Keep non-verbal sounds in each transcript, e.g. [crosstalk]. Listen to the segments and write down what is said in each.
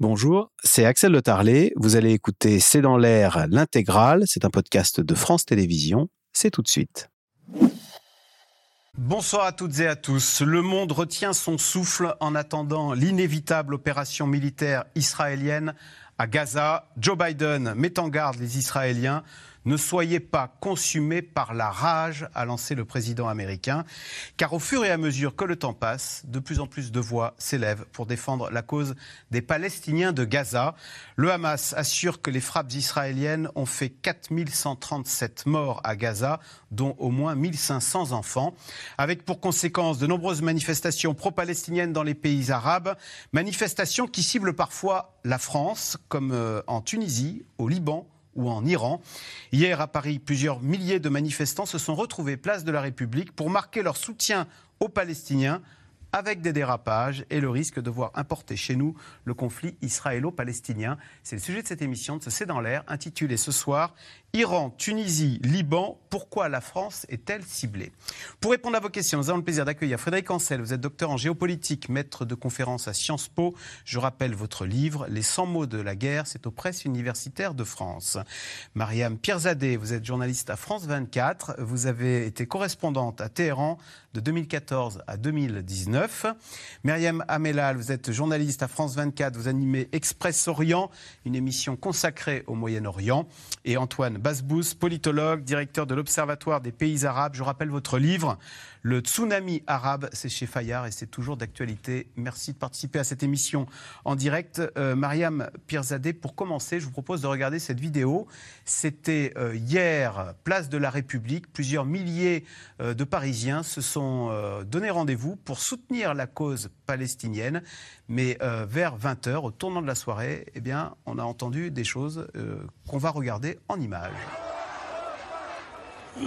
Bonjour, c'est Axel Le Tarlet. Vous allez écouter C'est dans l'air l'intégrale. C'est un podcast de France Télévisions. C'est tout de suite. Bonsoir à toutes et à tous. Le monde retient son souffle en attendant l'inévitable opération militaire israélienne à Gaza. Joe Biden met en garde les Israéliens ne soyez pas consumés par la rage, a lancé le président américain, car au fur et à mesure que le temps passe, de plus en plus de voix s'élèvent pour défendre la cause des Palestiniens de Gaza. Le Hamas assure que les frappes israéliennes ont fait 4137 morts à Gaza, dont au moins 1500 enfants, avec pour conséquence de nombreuses manifestations pro-palestiniennes dans les pays arabes, manifestations qui ciblent parfois la France, comme euh, en Tunisie, au Liban, ou en Iran. Hier à Paris, plusieurs milliers de manifestants se sont retrouvés place de la République pour marquer leur soutien aux Palestiniens avec des dérapages et le risque de voir importer chez nous le conflit israélo-palestinien. C'est le sujet de cette émission de ce C'est dans l'air, intitulée ce soir Iran, Tunisie, Liban, pourquoi la France est-elle ciblée? Pour répondre à vos questions, nous avons le plaisir d'accueillir Frédéric Ancel. Vous êtes docteur en géopolitique, maître de conférences à Sciences Po. Je rappelle votre livre Les 100 mots de la guerre, c'est aux presses universitaires de France. Mariam Pierzadeh, vous êtes journaliste à France 24. Vous avez été correspondante à Téhéran de 2014 à 2019. Myriam Amelal, vous êtes journaliste à France 24. Vous animez Express Orient, une émission consacrée au Moyen-Orient. Et Antoine Basbous, politologue, directeur de l'Observatoire des pays arabes. Je rappelle votre livre, Le tsunami arabe, c'est chez Fayard et c'est toujours d'actualité. Merci de participer à cette émission en direct. Euh, Mariam Pirzadeh, pour commencer, je vous propose de regarder cette vidéo. C'était euh, hier, place de la République. Plusieurs milliers euh, de Parisiens se sont donné rendez-vous pour soutenir la cause palestinienne. Mais vers 20h, au tournant de la soirée, eh bien, on a entendu des choses qu'on va regarder en images. [coughs]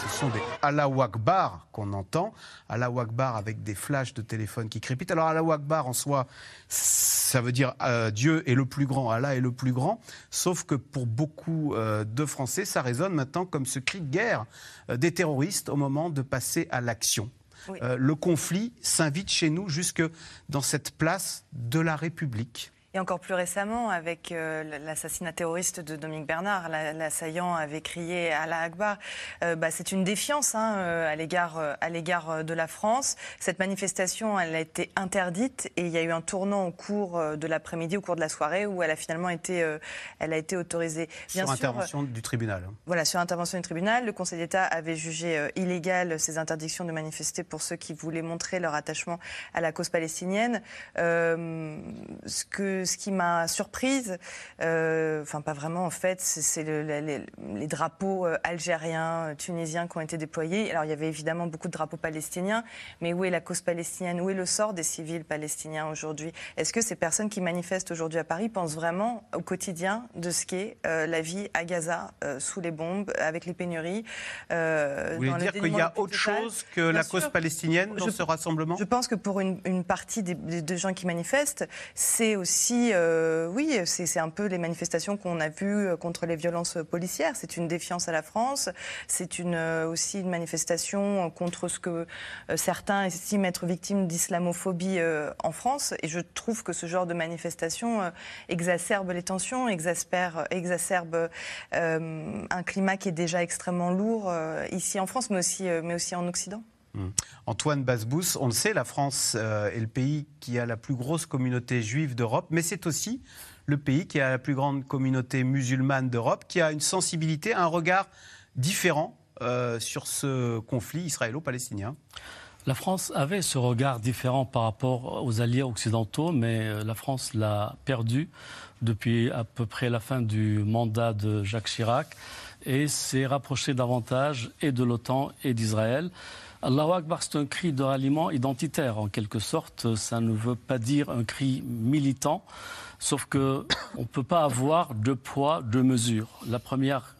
ce sont des Allahu Akbar qu'on entend. Allahu Akbar avec des flashs de téléphone qui crépitent. Alors Allahu Akbar en soi, ça veut dire euh, Dieu est le plus grand, Allah est le plus grand. Sauf que pour beaucoup euh, de Français, ça résonne maintenant comme ce cri de guerre euh, des terroristes au moment de passer à l'action. Euh, le conflit s'invite chez nous jusque dans cette place de la République. Et encore plus récemment, avec euh, l'assassinat terroriste de Dominique Bernard, l'assaillant avait crié à la Akbar. Euh, bah, c'est une défiance hein, euh, à l'égard de la France. Cette manifestation, elle a été interdite et il y a eu un tournant au cours de l'après-midi, au cours de la soirée, où elle a finalement été, elle a été autorisée. Bien sur intervention du tribunal. Voilà, sur intervention du tribunal, le Conseil d'État avait jugé illégal ces interdictions de manifester pour ceux qui voulaient montrer leur attachement à la cause palestinienne. ce que ce qui m'a surprise, euh, enfin pas vraiment en fait, c'est les, drapeaux euh, algériens, euh, tunisiens qui ont été déployés. Alors il y avait évidemment beaucoup de drapeaux palestiniens, mais où est la cause palestinienne? Où est le sort des civils palestiniens aujourd'hui? Est-ce que ces personnes qui manifestent aujourd'hui à Paris pensent vraiment au quotidien de ce qu'est la vie à Gaza sous les bombes, avec les pénuries Vous voulez dire qu'il y a autre chose que la cause palestinienne dans ce rassemblement? Je pense que pour une, partie des, des gens qui manifestent, c'est aussi euh, oui, c'est un peu les manifestations qu'on a vues euh, contre les violences policières. C'est une défiance à la France. C'est euh, aussi une manifestation contre ce que certains estiment être victimes d'islamophobie en France. Et je trouve que ce genre de manifestation exacerbe les tensions, exacerbe, exacerbe un climat qui est déjà extrêmement lourd ici en France, mais aussi en Occident. Mmh. Antoine Basbous, on le sait, la France euh, est le pays qui a la plus grosse communauté juive d'Europe, mais c'est aussi le pays qui a la plus grande communauté musulmane d'Europe, qui a une sensibilité, un regard différent euh, sur ce conflit israélo-palestinien. La France avait ce regard différent par rapport aux alliés occidentaux, mais euh, la France l'a perdu depuis à peu près la fin du mandat de Jacques Chirac et s'est rapproché davantage et de l'OTAN et d'Israël. Allahu Akbar, c'est un cri de ralliement identitaire, en quelque sorte. Ça ne veut pas dire un cri militant, sauf qu'on ne peut pas avoir deux poids, deux mesures. La première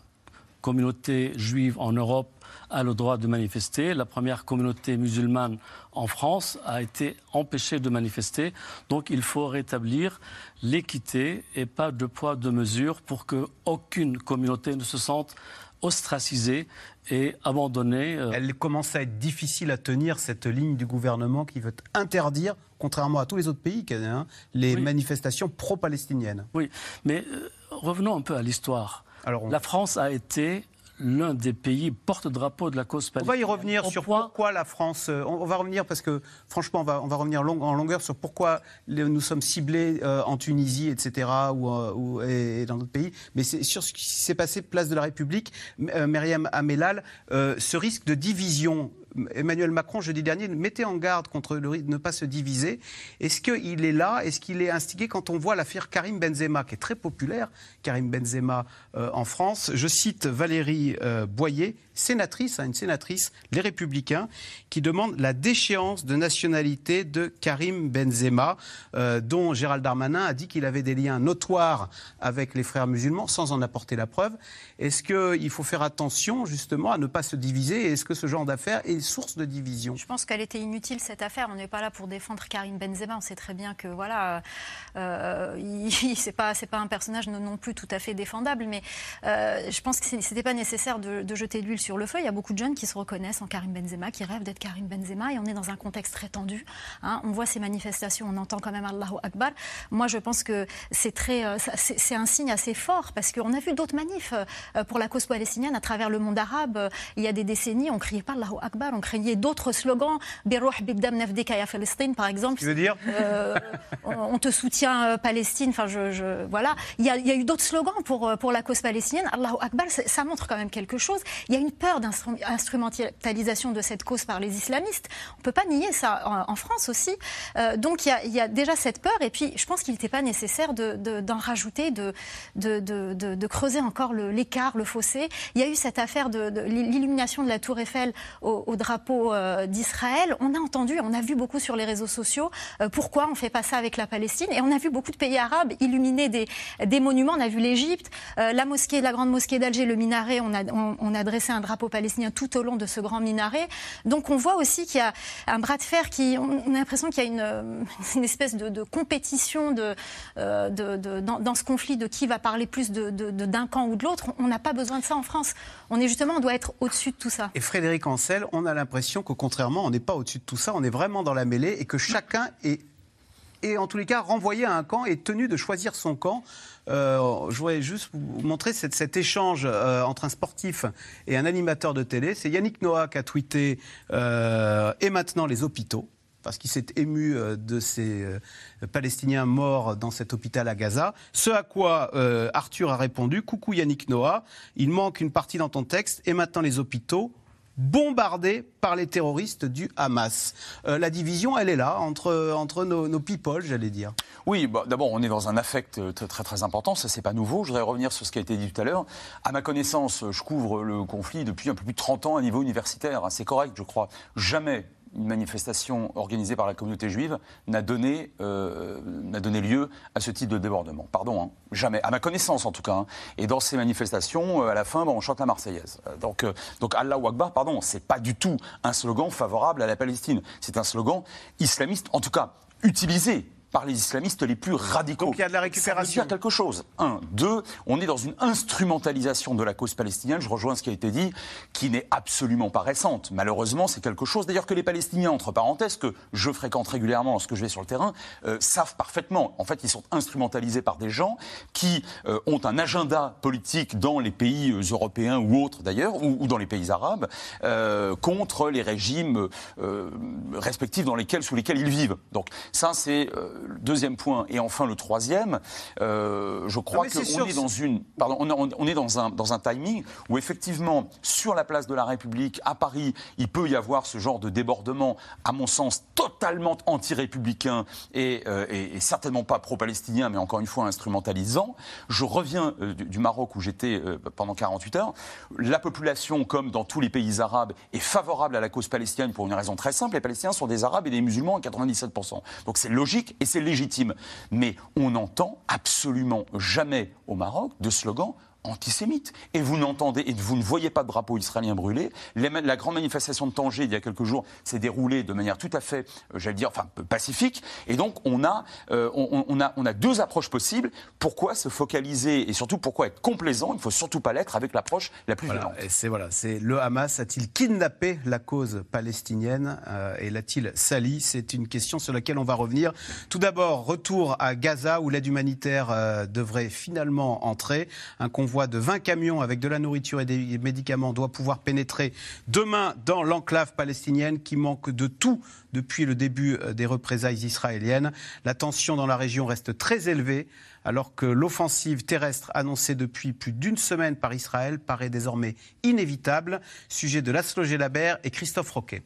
communauté juive en Europe a le droit de manifester. La première communauté musulmane en France a été empêchée de manifester. Donc il faut rétablir l'équité et pas deux poids, deux mesures pour qu'aucune communauté ne se sente ostracisée et abandonnée. Euh. Elle commence à être difficile à tenir, cette ligne du gouvernement qui veut interdire, contrairement à tous les autres pays, hein, les manifestations pro-palestiniennes. Oui, mais euh, revenons un peu à l'histoire. La France a été l'un des pays porte-drapeau de la cause palestinienne. On va y revenir sur pourquoi la France. Euh, on, va revenir parce que, franchement, on va, on va revenir en longueur sur pourquoi nous sommes ciblés euh, en Tunisie, etc., ou, ou et, dans d'autres pays. Mais c'est sur ce qui s'est passé place de la République, euh, Myriam Amelal, ce risque de division Emmanuel Macron, jeudi dernier, mettait en garde contre le risque de ne pas se diviser. Est-ce qu'il est là? Est-ce qu'il est instigé quand on voit l'affaire Karim Benzema, qui est très populaire, Karim Benzema euh, en France? Je cite Valérie euh, Boyer, sénatrice, hein, une sénatrice, les Républicains, qui demande la déchéance de nationalité de Karim Benzema, euh, dont Gérald Darmanin a dit qu'il avait des liens notoires avec les frères musulmans, sans en apporter la preuve. Est-ce qu'il faut faire attention justement à ne pas se diviser? Est-ce que ce genre d'affaires est de division Je pense qu'elle était inutile cette affaire. On n'est pas là pour défendre Karim Benzema. On sait très bien que voilà, euh, il, c'est pas un personnage non, plus tout à fait défendable. Mais euh, je pense que c'était pas nécessaire de, jeter de l'huile sur le feu. Il y a beaucoup de jeunes qui se reconnaissent en Karim Benzema, qui rêvent d'être Karim Benzema, et on est dans un contexte très tendu. Hein. On voit ces manifestations, on entend quand même Allahu Akbar. Moi, je pense que c'est très, euh, c'est un signe assez fort parce qu'on a vu d'autres manifs euh, pour la cause palestinienne à travers le monde arabe. Il y a des décennies, on criait pas Allahu Akbar, on criait d'autres slogans. Palestine, par exemple. Tu veux dire euh, on, te soutient Palestine. Enfin, je, voilà. Il y, a, il y a eu d'autres slogans pour pour la cause palestinienne. Allahu Akbar, ça montre quand même quelque chose. Il y a une peur d'instrumentalisation de cette cause par les islamistes. On ne peut pas nier ça en, France aussi. Euh, donc il y, a, déjà cette peur. Et puis je pense qu'il n'était pas nécessaire d'en rajouter, de, de, creuser encore l'écart, le, fossé. Il y a eu cette affaire de, l'illumination de la tour Eiffel au, drapeau euh, d'Israël. On a entendu, on a vu beaucoup sur les réseaux sociaux euh, pourquoi on ne fait pas ça avec la Palestine. Et on a vu beaucoup de pays arabes illuminer des, des monuments. On a vu l'Égypte, la mosquée, la grande mosquée d'Alger, le minaret. On a, on a dressé un drapeau palestinien tout au long de ce grand minaret. Donc on voit aussi qu'il y a un bras de fer qui, on a l'impression qu'il y a une, une espèce de, compétition de, euh, de, dans, ce conflit de qui va parler plus d'un camp ou de l'autre. On n'a pas besoin de ça en France. On est justement, on doit être au-dessus de tout ça. Et Frédéric Ancel, on a l'impression qu'au contrairement, on n'est pas au-dessus de tout ça, on est vraiment dans la mêlée et que chacun est et en tous les cas renvoyé à un camp et tenu de choisir son camp. Euh, je voudrais juste vous montrer cet échange euh, entre un sportif et un animateur de télé. C'est Yannick Noah qui a tweeté euh, Et maintenant les hôpitaux parce qu'il s'est ému de ces Palestiniens morts dans cet hôpital à Gaza. Ce à quoi Arthur a répondu Coucou Yannick Noah, il manque une partie dans ton texte, et maintenant les hôpitaux, bombardés par les terroristes du Hamas. Euh, la division, elle est là, entre, entre nos, people, j'allais dire. Oui, bah, d'abord, on est dans un affect euh, très, très, important, ça c'est pas nouveau. Je voudrais revenir sur ce qui a été dit tout à l'heure. À ma connaissance, je couvre le conflit depuis un peu plus de 30 ans à niveau universitaire. C'est correct, je crois. Jamais une manifestation organisée par la communauté juive n'a donné, euh, donné lieu à ce type de débordement. Pardon, hein. jamais, à ma connaissance en tout cas. Hein. Et dans ces manifestations, euh, à la fin, on chante la Marseillaise. Euh, donc, donc Allah Akbar, pardon, c'est pas du tout un slogan favorable à la Palestine. C'est un slogan islamiste, en tout cas utilisé par les islamistes les plus radicaux. Donc il y a de la récupération. Ça quelque chose. Un. Deux, on est dans une instrumentalisation de la cause palestinienne, je rejoins ce qui a été dit, qui n'est absolument pas récente. Malheureusement, c'est quelque chose, d'ailleurs, que les Palestiniens, entre parenthèses, que je fréquente régulièrement lorsque je vais sur le terrain, euh, savent parfaitement. En fait, ils sont instrumentalisés par des gens qui euh, ont un agenda politique dans les pays euh, européens ou autres, d'ailleurs, ou, ou, dans les pays arabes, contre les régimes respectifs dans lesquels, sous lesquels ils vivent. Donc ça, c'est le deuxième point. Et enfin, le troisième, euh, je crois qu'on est, dans une, pardon, on, est dans un, dans un timing où effectivement, sur la place de la République, à Paris, il peut y avoir ce genre de débordement, à mon sens, totalement anti-républicain et, euh, certainement pas pro-palestinien, mais encore une fois instrumentalisant. Je reviens euh, du, Maroc où j'étais pendant 48 heures. La population, comme dans tous les pays arabes, est favorable à la cause palestinienne pour une raison très simple. Les Palestiniens sont des Arabes et des musulmans à 97%. Donc c'est logique et c'est légitime. Mais on n'entend absolument jamais au Maroc de slogan antisémite. Et vous n'entendez, et vous ne voyez pas de drapeau israélien brûlé. la grande manifestation de Tanger, il y a quelques jours, s'est déroulée de manière tout à fait, euh, j'allais dire, enfin, pacifique. Et donc, on a, euh, on, a, on a deux approches possibles. Pourquoi se focaliser et surtout pourquoi être complaisant? Il ne faut surtout pas l'être avec l'approche la plus violente. C'est voilà, c'est le Hamas a-t-il kidnappé la cause palestinienne euh, et l'a-t-il sali? C'est une question sur laquelle on va revenir. Tout d'abord, retour à Gaza où l'aide humanitaire devrait finalement entrer. Un convoi de 20 camions avec de la nourriture et des médicaments doit pouvoir pénétrer demain dans l'enclave palestinienne qui manque de tout depuis le début euh, des représailles israéliennes. La tension dans la région reste très élevée alors que l'offensive terrestre annoncée depuis plus d'une semaine par Israël paraît désormais inévitable. Sujet de Laszlo Gelabert et Christophe Roquet.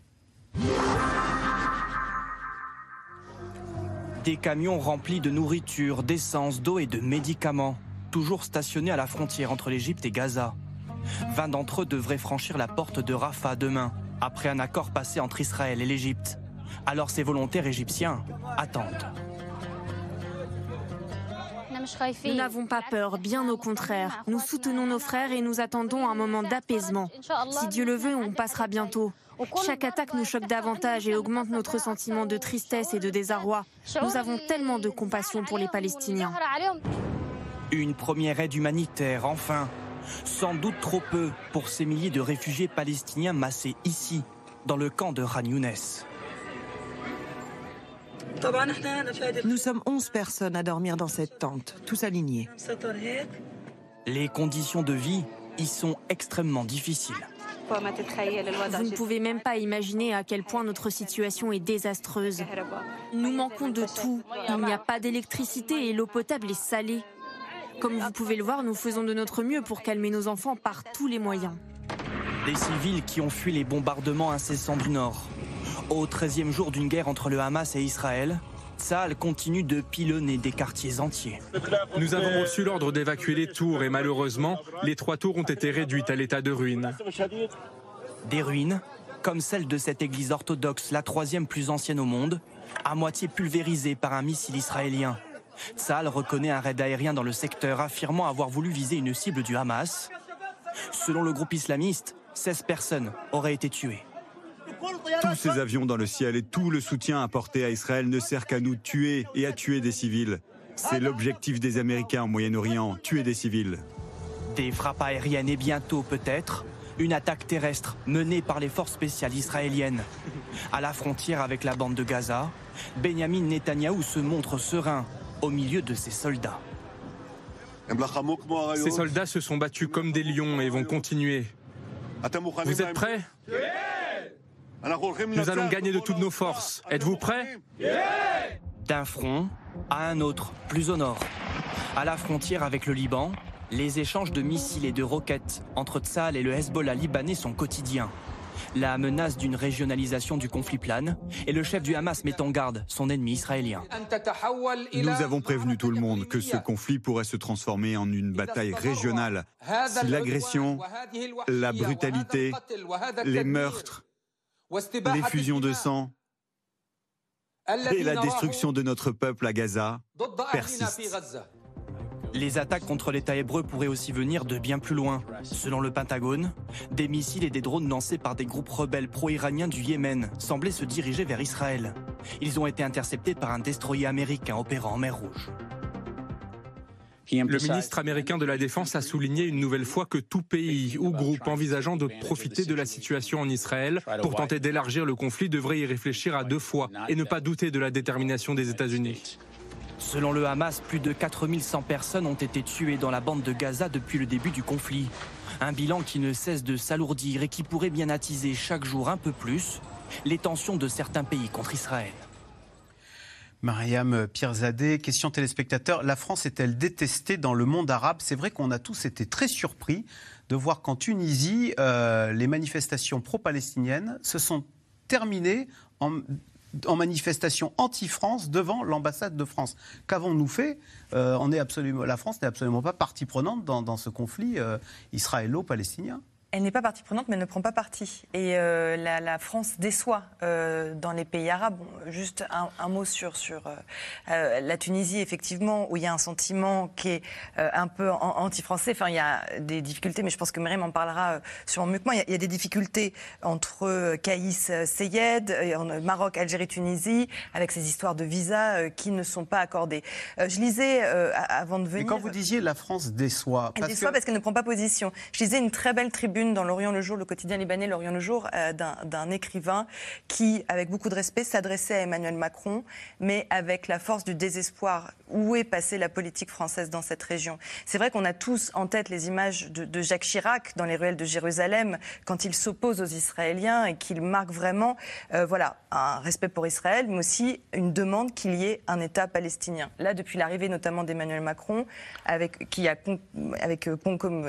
Des camions remplis de nourriture, d'essence, d'eau et de médicaments toujours stationnés à la frontière entre l'Égypte et Gaza. 20 d'entre eux devraient franchir la porte de Rafah demain, après un accord passé entre Israël et l'Égypte. Alors ces volontaires égyptiens attendent. Nous n'avons pas peur, bien au contraire. Nous soutenons nos frères et nous attendons un moment d'apaisement. Si Dieu le veut, on passera bientôt. Chaque attaque nous choque davantage et augmente notre sentiment de tristesse et de désarroi. Nous avons tellement de compassion pour les Palestiniens. Une première aide humanitaire, enfin. Sans doute trop peu pour ces milliers de réfugiés palestiniens massés ici, dans le camp de Khan Nous sommes 11 personnes à dormir dans cette tente, tous alignés. Les conditions de vie y sont extrêmement difficiles. Vous ne pouvez même pas imaginer à quel point notre situation est désastreuse. Nous manquons de tout. Il n'y a pas d'électricité et l'eau potable est salée. Comme vous pouvez le voir, nous faisons de notre mieux pour calmer nos enfants par tous les moyens. Des civils qui ont fui les bombardements incessants du Nord. Au 13e jour d'une guerre entre le Hamas et Israël, Tsahal continue de pilonner des quartiers entiers. Nous avons reçu l'ordre d'évacuer les tours et malheureusement, les trois tours ont été réduites à l'état de ruine. Des ruines, comme celle de cette église orthodoxe, la troisième plus ancienne au monde, à moitié pulvérisée par un missile israélien. Tsahal reconnaît un raid aérien dans le secteur, affirmant avoir voulu viser une cible du Hamas. Selon le groupe islamiste, 16 personnes auraient été tuées. Tous ces avions dans le ciel et tout le soutien apporté à Israël ne sert qu'à nous tuer et à tuer des civils. C'est l'objectif des Américains au Moyen-Orient, tuer des civils. Des frappes aériennes et bientôt peut-être une attaque terrestre menée par les forces spéciales israéliennes. À la frontière avec la bande de Gaza, Benjamin Netanyahou se montre serein au milieu de ses soldats. Ces soldats se sont battus comme des lions et vont continuer. Vous êtes prêts? Nous allons gagner de toutes nos forces. Êtes-vous prêts? D'un front à un autre, plus au nord. À la frontière avec le Liban, les échanges de missiles et de roquettes entre Tsahal et le Hezbollah libanais sont quotidiens. La menace d'une régionalisation du conflit plane et le chef du Hamas met en garde son ennemi israélien. Nous avons prévenu tout le monde que ce conflit pourrait se transformer en une bataille régionale si l'agression, la brutalité, les meurtres, les fusions de sang et la destruction de notre peuple à Gaza persistent. Les attaques contre l'État hébreu pourraient aussi venir de bien plus loin. Selon le Pentagone, des missiles et des drones lancés par des groupes rebelles pro-iraniens du Yémen semblaient se diriger vers Israël. Ils ont été interceptés par un destroyer américain opérant en mer Rouge. Le ministre américain de la Défense a souligné une nouvelle fois que tout pays ou groupe envisageant de profiter de la situation en Israël pour tenter d'élargir le conflit devrait y réfléchir à deux fois et ne pas douter de la détermination des États-Unis. Selon le Hamas, plus de 4100 personnes ont été tuées dans la bande de Gaza depuis le début du conflit. Un bilan qui ne cesse de s'alourdir et qui pourrait bien attiser chaque jour un peu plus les tensions de certains pays contre Israël. Mariam Pierzadeh, question téléspectateur. La France est-elle détestée dans le monde arabe? C'est vrai qu'on a tous été très surpris de voir qu'en Tunisie, euh, les manifestations pro-palestiniennes se sont terminées en en manifestation anti-France devant l'ambassade de France. Qu'avons-nous fait euh, on est absolument, La France n'est absolument pas partie prenante dans, ce conflit euh, israélo-palestinien. Elle n'est pas partie prenante, mais elle ne prend pas parti. Et euh, la, France déçoit euh, dans les pays arabes. juste un, mot sur, sur euh, la Tunisie, effectivement, où il y a un sentiment qui est un peu anti-français. Enfin, il y a des difficultés, mais je pense que Myriam en parlera sûrement mieux que moi. Il y a, des difficultés entre Caïs, Seyed, Maroc, Algérie, Tunisie, avec ces histoires de visas qui ne sont pas accordées. je lisais avant de venir. Mais quand vous disiez la France déçoit. Elle déçoit parce qu'elle ne prend pas position. Je lisais une très belle tribune dans l'Orient le Jour, le quotidien libanais l'Orient le Jour, euh, d'un écrivain qui, avec beaucoup de respect, s'adressait à Emmanuel Macron, mais avec la force du désespoir. Où est passée la politique française dans cette région? C'est vrai qu'on a tous en tête les images de, Jacques Chirac dans les ruelles de Jérusalem, quand il s'oppose aux Israéliens et qu'il marque vraiment euh, voilà, un respect pour Israël, mais aussi une demande qu'il y ait un État palestinien. Là, depuis l'arrivée notamment d'Emmanuel Macron, avec, qui avec, euh,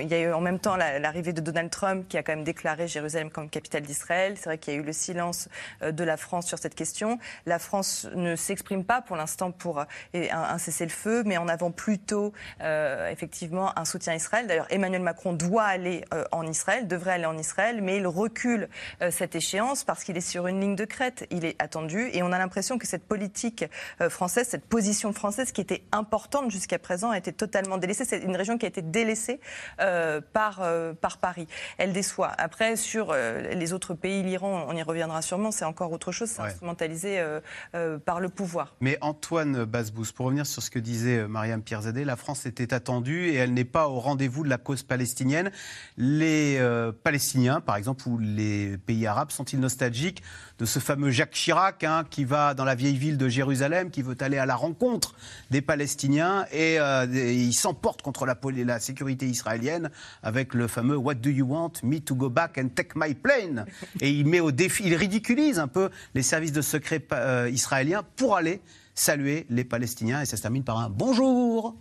il y a eu en même temps l'arrivée de Donald Trump, qui a quand même déclaré Jérusalem comme capitale d'Israël. C'est vrai qu'il y a eu le silence euh, de la France sur cette question. La France ne s'exprime pas pour l'instant pour euh, un, cessez-le-feu, mais en avant plutôt euh, effectivement un soutien à Israël. D'ailleurs, Emmanuel Macron doit aller en Israël, devrait aller en Israël, mais il recule cette échéance parce qu'il est sur une ligne de crête. Il est attendu et on a l'impression que cette politique française, cette position française qui était importante jusqu'à présent a été totalement délaissée. C'est une région qui a été délaissée par, par Paris elle déçoit. Après, sur euh, les autres pays, l'Iran, on y reviendra sûrement, c'est encore autre chose, c'est instrumentalisé euh, euh, par le pouvoir. Mais Antoine Basbous, pour revenir sur ce que disait Mariam Pierzadeh, la France était attendue et elle n'est pas au rendez-vous de la cause palestinienne. Les Palestiniens, par exemple, ou les pays arabes, sont-ils nostalgiques de ce fameux Jacques Chirac hein, qui va dans la vieille ville de Jérusalem, qui veut aller à la rencontre des Palestiniens et, il s'emporte contre la, la sécurité israélienne avec le fameux What do you want me to go back and take my plane. Et il met au défi, il ridiculise un peu les services de secret euh, israéliens pour aller saluer les Palestiniens. Et ça se termine par un bonjour.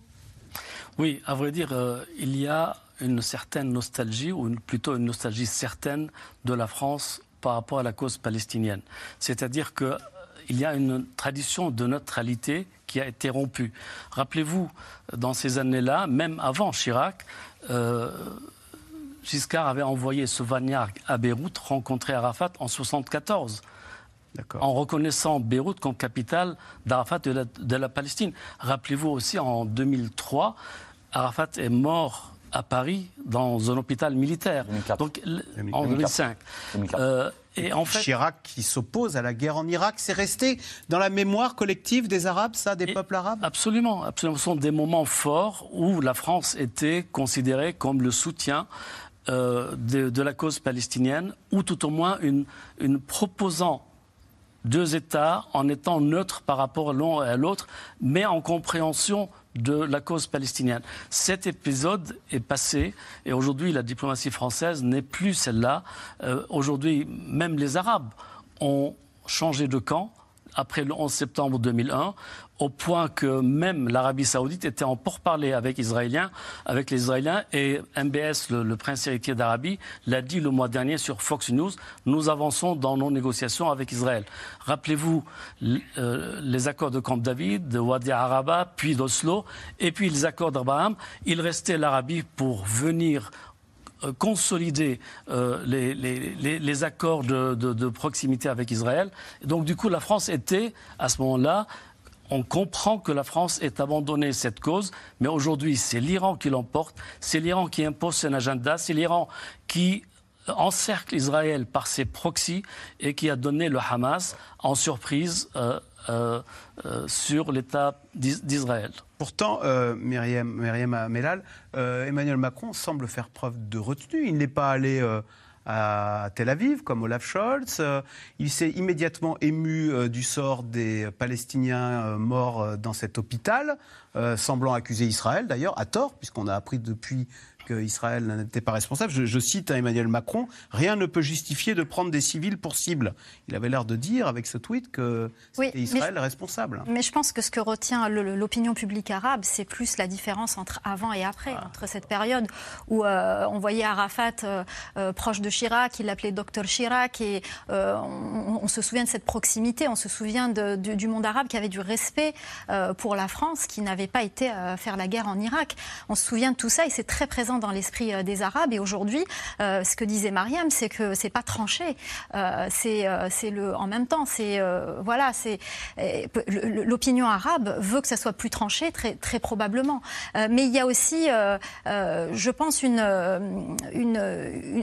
Oui, à vrai dire, euh, il y a une certaine nostalgie, ou plutôt une nostalgie certaine de la France par rapport à la cause palestinienne. C'est-à-dire qu'il euh, y a une tradition de neutralité qui a été rompue. Rappelez-vous, dans ces années-là, même avant Chirac, Giscard avait envoyé Sauvagnard à Beyrouth rencontrer Arafat en 1974. En reconnaissant Beyrouth comme capitale d'Arafat de, de la, Palestine. Rappelez-vous aussi, en 2003, Arafat est mort à Paris dans un hôpital militaire. Donc, en 2005. Et en fait... Chirac qui s'oppose à la guerre en Irak, c'est resté dans la mémoire collective des Arabes, ça, des peuples arabes? Absolument, absolument. Ce sont des moments forts où la France était considérée comme le soutien euh, de, la cause palestinienne, ou tout au moins une, proposant deux États en étant neutre par rapport l'un à l'autre, mais en compréhension de la cause palestinienne. Cet épisode est passé et aujourd'hui la diplomatie française n'est plus celle-là. Euh, aujourd'hui, même les Arabes ont changé de camp après le 11 septembre 2001 au point que même l'Arabie saoudite était en pourparlers avec, Israéliens, avec les Israéliens. Et MBS, le, prince héritier d'Arabie, l'a dit le mois dernier sur Fox News, nous avançons dans nos négociations avec Israël. Rappelez-vous euh, les accords de Camp David, de Wadi Araba, puis d'Oslo, et puis les accords d'Abraham. Il restait l'Arabie pour venir consolider euh, les, les, accords de, de, proximité avec Israël. donc, du coup, la France était, à ce moment-là, on comprend que la France ait abandonné cette cause, mais aujourd'hui, c'est l'Iran qui l'emporte, c'est l'Iran qui impose son agenda, c'est l'Iran qui encercle Israël par ses proxys et qui a donné le Hamas en surprise euh, euh, euh, sur l'État d'Israël. Pourtant, Myriam, Myriam Melal, Emmanuel Macron semble faire preuve de retenue. Il n'est pas allé à Tel Aviv, comme Olaf Scholz. Euh, il s'est immédiatement ému euh, du sort des Palestiniens euh, morts dans cet hôpital, semblant accuser Israël d'ailleurs, à tort, puisqu'on a appris depuis qu'Israël n'était pas responsable. Je, cite Emmanuel Macron, rien ne peut justifier de prendre des civils pour cible. Il avait l'air de dire avec ce tweet que c'était Israël responsable. Mais je pense que ce que retient l'opinion publique arabe, c'est plus la différence entre avant et après, ah. entre cette période où euh, on voyait Arafat euh, euh, proche de Chirac, il l'appelait docteur Chirac, et on, se souvient de cette proximité, on se souvient du monde arabe qui avait du respect pour la France, qui n'avait pas été faire la guerre en Irak. On se souvient de tout ça et c'est très présent dans l'esprit des Arabes. Et aujourd'hui, ce que disait Mariam, c'est que c'est pas tranché. c'est c'est le en même temps, c'est voilà, c'est l'opinion arabe veut que ça soit plus tranché, très très probablement. mais il y a aussi, je pense, une,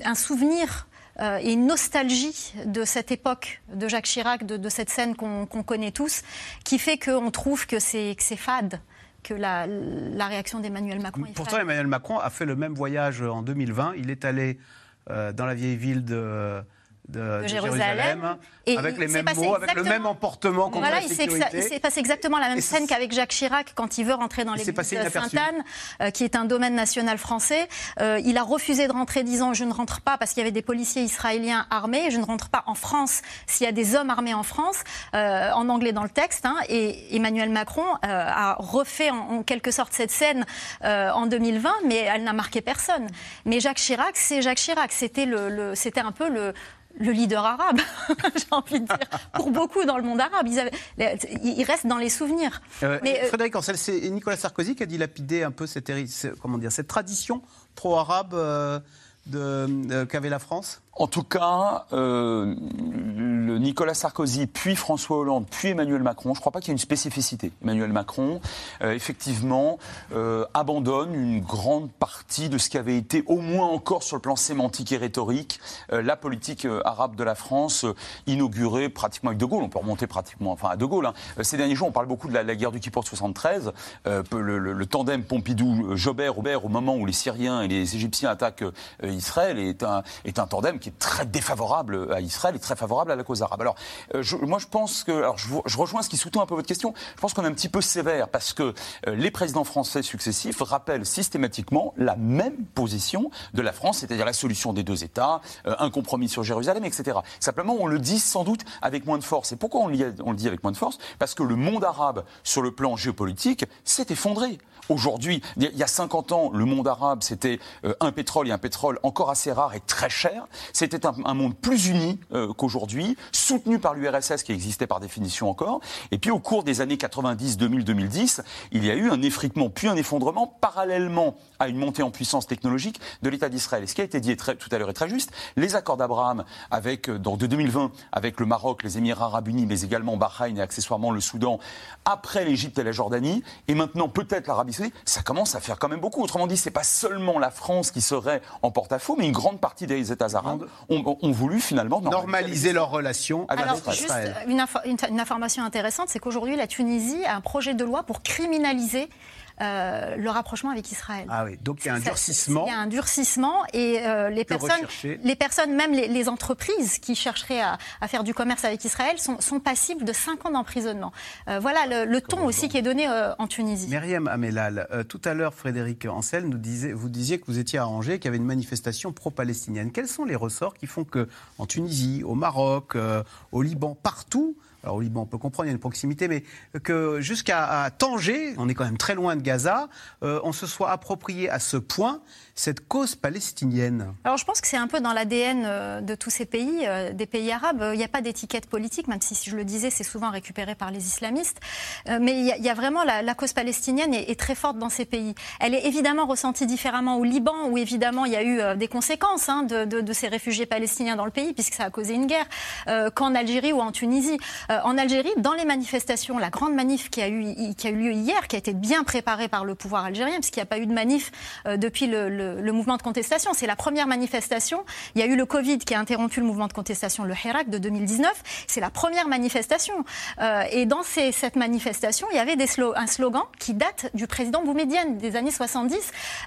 un souvenir euh, et une nostalgie de cette époque de Jacques Chirac, de, cette scène qu'on connaît tous, qui fait qu'on trouve que c'est fade que la, réaction d'Emmanuel Macron. Pourtant, Emmanuel Macron a fait le même voyage en 2020. Il est allé euh, dans la vieille ville de de, Jérusalem, et avec les mêmes mots, avec le même emportement contre voilà, la sécurité. Il s'est passé exactement la même scène qu'avec Jacques Chirac quand il veut rentrer dans l'église de Sainte-Anne, euh, qui est un domaine national français. Euh, il a refusé de rentrer disant je ne rentre pas parce qu'il y avait des policiers israéliens armés, je ne rentre pas en France s'il y a des hommes armés en France, euh, en anglais dans le texte. Hein, et Emmanuel Macron a refait en, quelque sorte cette scène en 2020, mais elle n'a marqué personne. Mais Jacques Chirac, c'est Jacques Chirac. C'était le c'était un peu le le leader arabe, [laughs] j'ai envie de dire, pour beaucoup dans le monde arabe. Ils, restent dans les souvenirs. Euh, Mais, euh, Frédéric Ancel, c'est Nicolas Sarkozy qui a dilapider un peu cette, comment dire, cette tradition pro-arabe euh, qu'avait la France? En tout cas, euh, le Nicolas Sarkozy, puis François Hollande, puis Emmanuel Macron, je ne crois pas qu'il y ait une spécificité. Emmanuel Macron, euh, effectivement, euh, abandonne une grande partie de ce qui avait été, au moins encore sur le plan sémantique et rhétorique, la politique arabe de la France, inaugurée pratiquement avec De Gaulle. On peut remonter pratiquement enfin, à De Gaulle. Hein. Ces derniers jours, on parle beaucoup de la, guerre du Kippour 73. Le, le, tandem Pompidou-Jobert, au moment où les Syriens et les Égyptiens attaquent Israël, est un, est un tandem qui est très défavorable à Israël et très favorable à la cause arabe. Alors, euh, moi, je pense que, alors, je, rejoins ce qui sous-tend un peu votre question. Je pense qu'on est un petit peu sévère parce que euh, les présidents français successifs rappellent systématiquement la même position de la France, c'est-à-dire la solution des deux États, euh, un compromis sur Jérusalem, etc. Simplement, on le dit sans doute avec moins de force. Et pourquoi on le dit avec moins de force? Parce que le monde arabe, sur le plan géopolitique, s'est effondré. Aujourd'hui, il y a 50 ans, le monde arabe, c'était un pétrole et un pétrole encore assez rare et très cher. C'était un, monde plus uni euh, qu'aujourd'hui, soutenu par l'URSS qui existait par définition encore. Et puis au cours des années 90, 2000, 2010, il y a eu un effritement puis un effondrement parallèlement à une montée en puissance technologique de l'État d'Israël. Et ce qui a été dit tout à l'heure est très juste. Les accords d'Abraham avec, euh, de 2020 avec le Maroc, les Émirats arabes unis, mais également Bahreïn et accessoirement le Soudan, après l'Égypte et la Jordanie, et maintenant peut-être l'Arabie saoudite, ça commence à faire quand même beaucoup. Autrement dit, c'est pas seulement la France qui serait en porte-à-faux, mais une grande partie des États arabes ont, voulu finalement normaliser, leurs relations avec Alors, juste une, une information intéressante, c'est qu'aujourd'hui, la Tunisie a un projet de loi pour criminaliser euh, le rapprochement avec Israël. Ah oui, donc il y a un durcissement. Il y a un durcissement et euh, les, personnes, les personnes, même les, entreprises qui chercheraient à, faire du commerce avec Israël sont, sont passibles de 5 ans d'emprisonnement. Euh, voilà le, ton aussi qui est donné en Tunisie. Myriam Amelal, tout à l'heure, Frédéric nous disait, vous disiez que vous étiez arrangé, qu'il y avait une manifestation pro-palestinienne. Quels sont les ressorts qui font que en Tunisie, au Maroc, au Liban, partout, alors au Liban, on peut comprendre, il y a une proximité, mais que jusqu'à Tanger, on est quand même très loin de Gaza, euh, on se soit approprié à ce point cette cause palestinienne Alors je pense que c'est un peu dans l'ADN euh, de tous ces pays, euh, des pays arabes. Il n'y a pas d'étiquette politique, même si, si je le disais, c'est souvent récupéré par les islamistes. mais il y, a, vraiment la, cause palestinienne est, très forte dans ces pays. Elle est évidemment ressentie différemment au Liban, où évidemment il y a eu des conséquences hein, de, ces réfugiés palestiniens dans le pays, puisque ça a causé une guerre, qu'en Algérie ou en Tunisie. en Algérie, dans les manifestations, la grande manif qui a eu, qui a eu lieu hier, qui a été bien préparée par le pouvoir algérien, puisqu'il n'y a pas eu de manif depuis le, mouvement de contestation. C'est la première manifestation. Il y a eu le Covid qui a interrompu le mouvement de contestation, le Hirak de 2019. C'est la première manifestation. Euh, et dans cette manifestation, il y avait des un slogan qui date du président Boumedienne des années 70,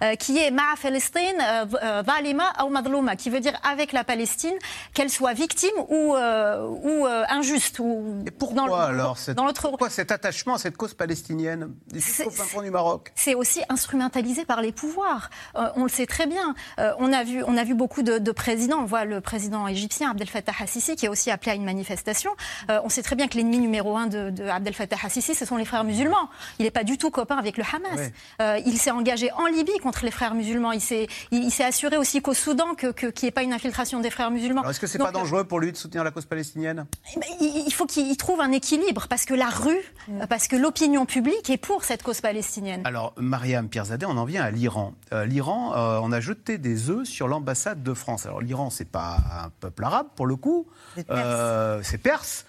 euh, qui est Ma'a Palestine, euh, Valima ou Madlouma, qui veut dire avec la Palestine, qu'elle soit victime ou, ou injuste. Ou et pourquoi alors cette, dans pourquoi cet attachement à cette cause palestinienne? Du Maroc C'est aussi instrumentalisé par les pouvoirs. on le sait très bien. Euh, on, a vu, on a vu beaucoup de, présidents. On voit le président égyptien Abdel Fattah al-Sisi qui a aussi appelé à une manifestation. Euh, on sait très bien que l'ennemi numéro un de, Abdel Fattah al-Sisi, ce sont les frères musulmans. Il n'est pas du tout copain avec le Hamas. Euh, il s'est engagé en Libye contre les frères musulmans. Il s'est, il, s'est assuré aussi qu'au Soudan, qu'il n'y ait pas une infiltration des frères musulmans. est-ce que c'est pas dangereux pour lui de soutenir la cause palestinienne? Eh ben, Il faut qu'il il, trouve un équilibre parce que la rue, mm. parce que l'opinion publique est pour cette cause palestinienne. Alors, Mariam Pierzadeh, on en vient à l'Iran. Euh, L'Iran, euh, on a jeté des œufs sur l'ambassade de France. Alors, l'Iran, c'est pas un peuple arabe pour le coup, c'est perse.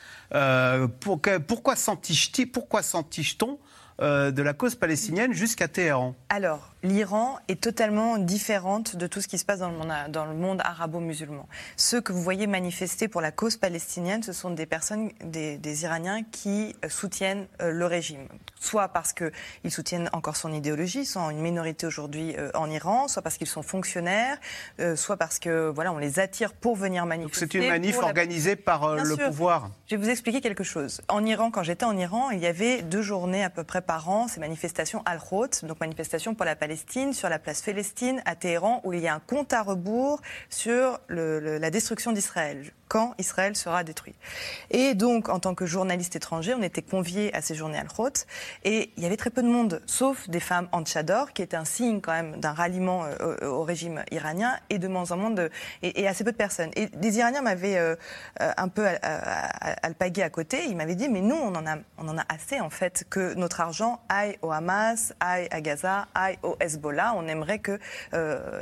pourquoi s'entiche-t-on de la cause palestinienne jusqu'à Téhéran? Alors, l'Iran est totalement différente de tout ce qui se passe dans le monde, dans le monde arabo-musulman. Ceux que vous voyez manifester pour la cause palestinienne, ce sont des personnes, des, Iraniens qui euh, soutiennent euh, le régime. Soit parce qu'ils soutiennent encore son idéologie, ils sont une minorité aujourd'hui euh, en Iran, soit parce qu'ils sont fonctionnaires, soit parce que voilà, on les attire pour venir manifester. C'est une manif organisée par le pouvoir. Je vais vous expliquer quelque chose. En Iran, quand j'étais en Iran, il y avait deux journées à peu près par an, ces manifestations al-Khot, donc manifestations pour la Palestine sur la place Célestine à Téhéran, où il y a un compte à rebours sur la destruction d'Israël quand Israël sera détruit. Et donc, en tant que journaliste étranger, on était conviés à ces journées al-Khot, et il y avait très peu de monde, sauf des femmes en tchador, qui est un signe quand même d'un ralliement euh, au, régime iranien, et de moins en moins de, et, assez peu de personnes. Et des Iraniens m'avaient euh, euh, un peu alpagué à côté, ils m'avaient dit, mais nous, on en, a, on en a assez, en fait, que notre argent aille au Hamas, aille à Gaza, aille au Hezbollah. On aimerait que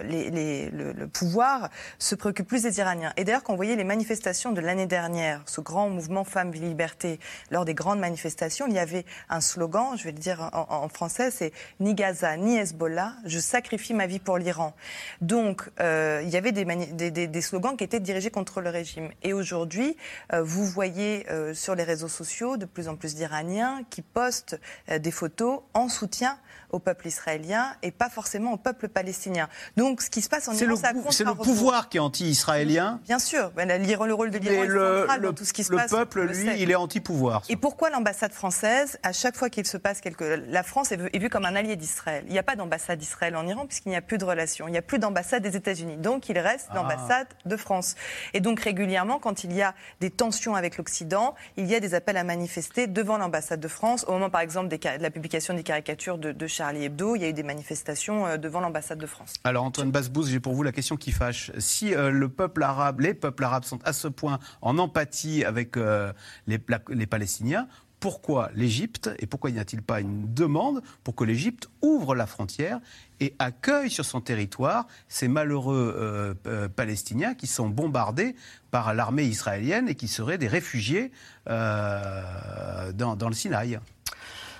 les, le, pouvoir se préoccupe plus des Iraniens. Et d'ailleurs, quand on voyait les manifestations de l'année dernière, ce grand mouvement Femmes Liberté, lors des grandes manifestations, il y avait un slogan, je vais le dire en, français, c'est ni Gaza ni Hezbollah, je sacrifie ma vie pour l'Iran. Donc, euh, il y avait des, slogans qui étaient dirigés contre le régime. Et aujourd'hui, euh, vous voyez euh, sur les réseaux sociaux de plus en plus d'Iraniens qui postent des photos en soutien au peuple israélien et pas forcément au peuple palestinien. Donc, ce qui se passe en Iran, c'est le pouvoir qui est anti-israélien. Bien sûr, le rôle de l'Iran est central dans tout ce qui se passe. Le peuple, lui, il est anti-pouvoir. Et pourquoi l'ambassade française, à chaque fois qu'il se passe quelque, la France est vue comme un allié d'Israël. Il n'y a pas d'ambassade d'Israël en Iran puisqu'il n'y a plus de relations. Il n'y a plus d'ambassade des États-Unis. Donc, il reste ah. l'ambassade de France. Et donc, régulièrement, quand il y a des tensions avec l'Occident, il y a des appels à manifester devant l'ambassade de France. Au moment, par exemple, de la publication des caricatures de, de Charlie Hebdo, il y a eu des manifestations euh, devant l'ambassade de France. Alors Antoine Basbous, j'ai pour vous la question qui fâche. Si euh, le peuple arabe, les peuples arabes sont à ce point en empathie avec euh, les, les Palestiniens, pourquoi l'Égypte et pourquoi n'y a-t-il pas une demande pour que l'Égypte ouvre la frontière et accueille sur son territoire ces malheureux Palestiniens qui sont bombardés par l'armée israélienne et qui seraient des réfugiés dans, dans, le Sinaï?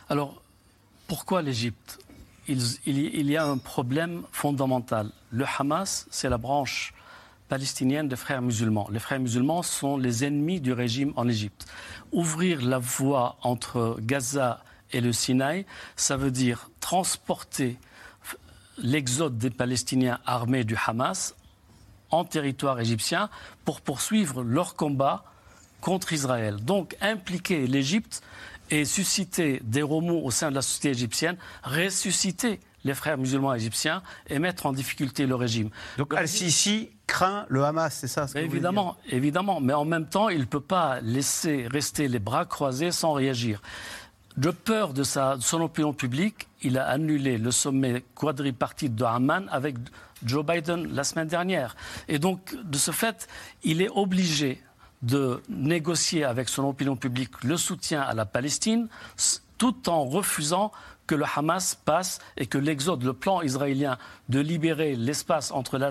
Alors, pourquoi l'Égypte? Il, y a un problème fondamental. Le Hamas, c'est la branche palestinienne des frères musulmans. Les frères musulmans sont les ennemis du régime en Égypte. Ouvrir la voie entre Gaza et le Sinaï, ça veut dire transporter l'exode des Palestiniens armés du Hamas en territoire égyptien pour poursuivre leur combat contre Israël. Donc impliquer l'Égypte et susciter des remous au sein de la société égyptienne, ressusciter les frères musulmans égyptiens et mettre en difficulté le régime. Donc Al-Sisi craint le Hamas, c'est ça ce que Évidemment, évidemment, mais en même temps, il ne peut pas laisser rester les bras croisés sans réagir. De peur de, sa, de son opinion publique, il a annulé le sommet quadripartite de Amman avec Joe Biden la semaine dernière. Et donc, de ce fait, il est obligé de négocier avec son opinion publique le soutien à la Palestine, tout en refusant que le Hamas passe et que l'exode, le plan israélien de libérer l'espace entre la,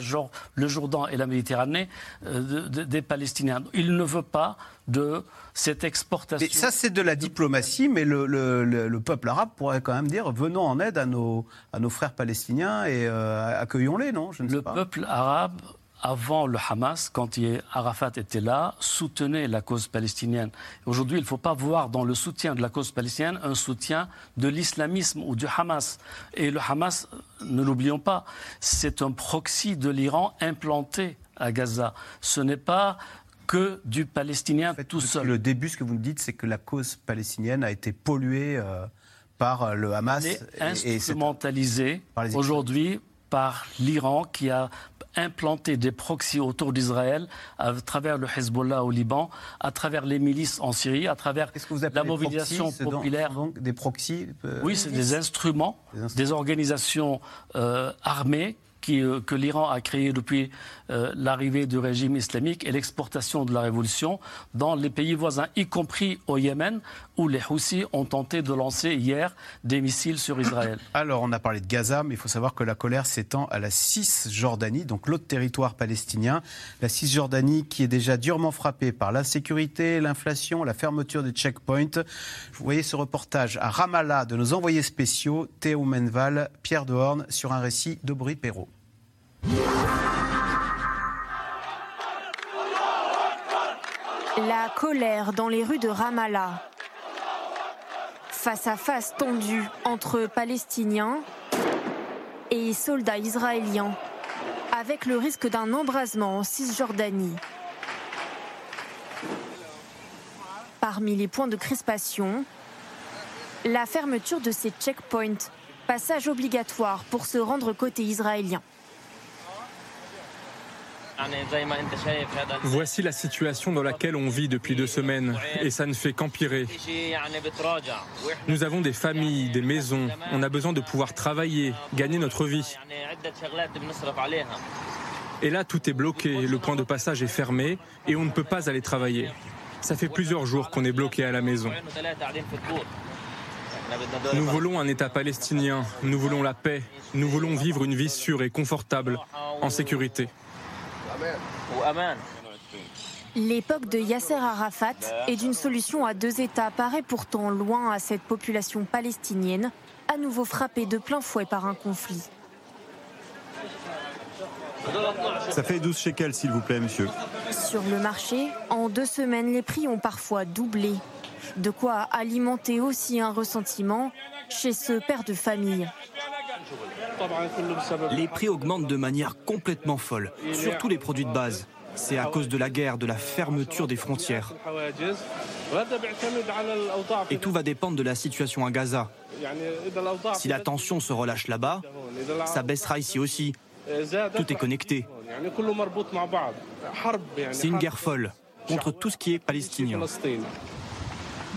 le Jourdain et la Méditerranée euh, des Palestiniens. Il ne veut pas de cette exportation. ça, c'est de la diplomatie, mais le, peuple arabe pourrait quand même dire venons en aide à nos, à nos frères palestiniens et euh, accueillons-les, non? Je ne Le peuple arabe avant le Hamas, quand Arafat était là, soutenait la cause palestinienne. Aujourd'hui, il ne faut pas voir dans le soutien de la cause palestinienne un soutien de l'islamisme ou du Hamas. Et le Hamas, ne l'oublions pas, c'est un proxy de l'Iran implanté à Gaza. Ce n'est pas que du palestinien tout seul. Le début, ce que vous me dites, c'est que la cause palestinienne a été polluée euh, par le Hamas. et instrumentalisée aujourd'hui par l'Iran qui a implanter des proxys autour d'Israël à travers le Hezbollah au Liban, à travers les milices en Syrie, à travers la mobilisation populaire. des proxys euh, Oui, c'est des instruments, des, organisations euh, armées euh, que l'Iran a créé depuis euh, l'arrivée du régime islamique et l'exportation de la révolution dans les pays voisins, y compris au Yémen, où les Houthis ont tenté de lancer hier des missiles sur Israël. [coughs] Alors, on a parlé de Gaza, mais il faut savoir que la colère s'étend à la Cisjordanie, donc l'autre territoire palestinien. La Cisjordanie qui est déjà durement frappée par l'insécurité, l'inflation, la fermeture des checkpoints. Vous voyez ce reportage à Ramallah de nos envoyés spéciaux, Théo Menval, Pierre Dehorne, sur un récit d'Aubry Perrault. La colère dans les rues de Ramallah. Face à face tendu entre Palestiniens et soldats israéliens, avec le risque d'un embrasement en Cisjordanie. Parmi les points de crispation, la fermeture de ces checkpoints, passage obligatoire pour se rendre côté israélien. Voici la situation dans laquelle on vit depuis deux semaines et ça ne fait qu'empirer. Nous avons des familles, des maisons, on a besoin de pouvoir travailler, gagner notre vie. Et là, tout est bloqué, le point de passage est fermé et on ne peut pas aller travailler. Ça fait plusieurs jours qu'on est bloqué à la maison. Nous voulons un État palestinien, nous voulons la paix, nous voulons vivre une vie sûre et confortable, en sécurité. L'époque de Yasser Arafat et d'une solution à deux États paraît pourtant loin à cette population palestinienne, à nouveau frappée de plein fouet par un conflit. Ça fait 12 shekels, s'il vous plaît, monsieur. Sur le marché, en deux semaines, les prix ont parfois doublé. De quoi alimenter aussi un ressentiment chez ce père de famille. Les prix augmentent de manière complètement folle, surtout les produits de base. C'est à cause de la guerre, de la fermeture des frontières. Et tout va dépendre de la situation à Gaza. Si la tension se relâche là-bas, ça baissera ici aussi. Tout est connecté. C'est une guerre folle contre tout ce qui est palestinien.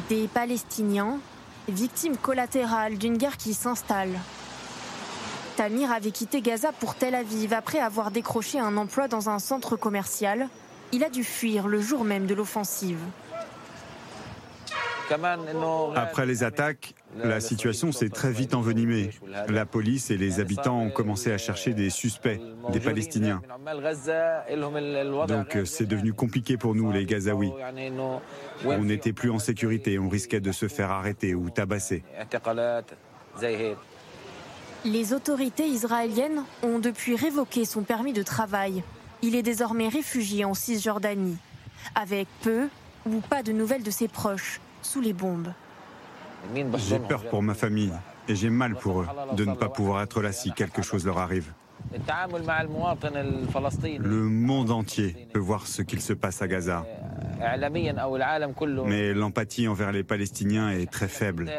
Des Palestiniens, victimes collatérales d'une guerre qui s'installe. Tamir avait quitté Gaza pour Tel Aviv après avoir décroché un emploi dans un centre commercial. Il a dû fuir le jour même de l'offensive. Après les attaques, la situation s'est très vite envenimée. La police et les habitants ont commencé à chercher des suspects, des Palestiniens. Donc c'est devenu compliqué pour nous, les Gazaouis. On n'était plus en sécurité, on risquait de se faire arrêter ou tabasser. Les autorités israéliennes ont depuis révoqué son permis de travail. Il est désormais réfugié en Cisjordanie, avec peu ou pas de nouvelles de ses proches sous les bombes. J'ai peur pour ma famille et j'ai mal pour eux de ne pas pouvoir être là si quelque chose leur arrive. Le monde entier peut voir ce qu'il se passe à Gaza. Mais l'empathie envers les Palestiniens est très faible.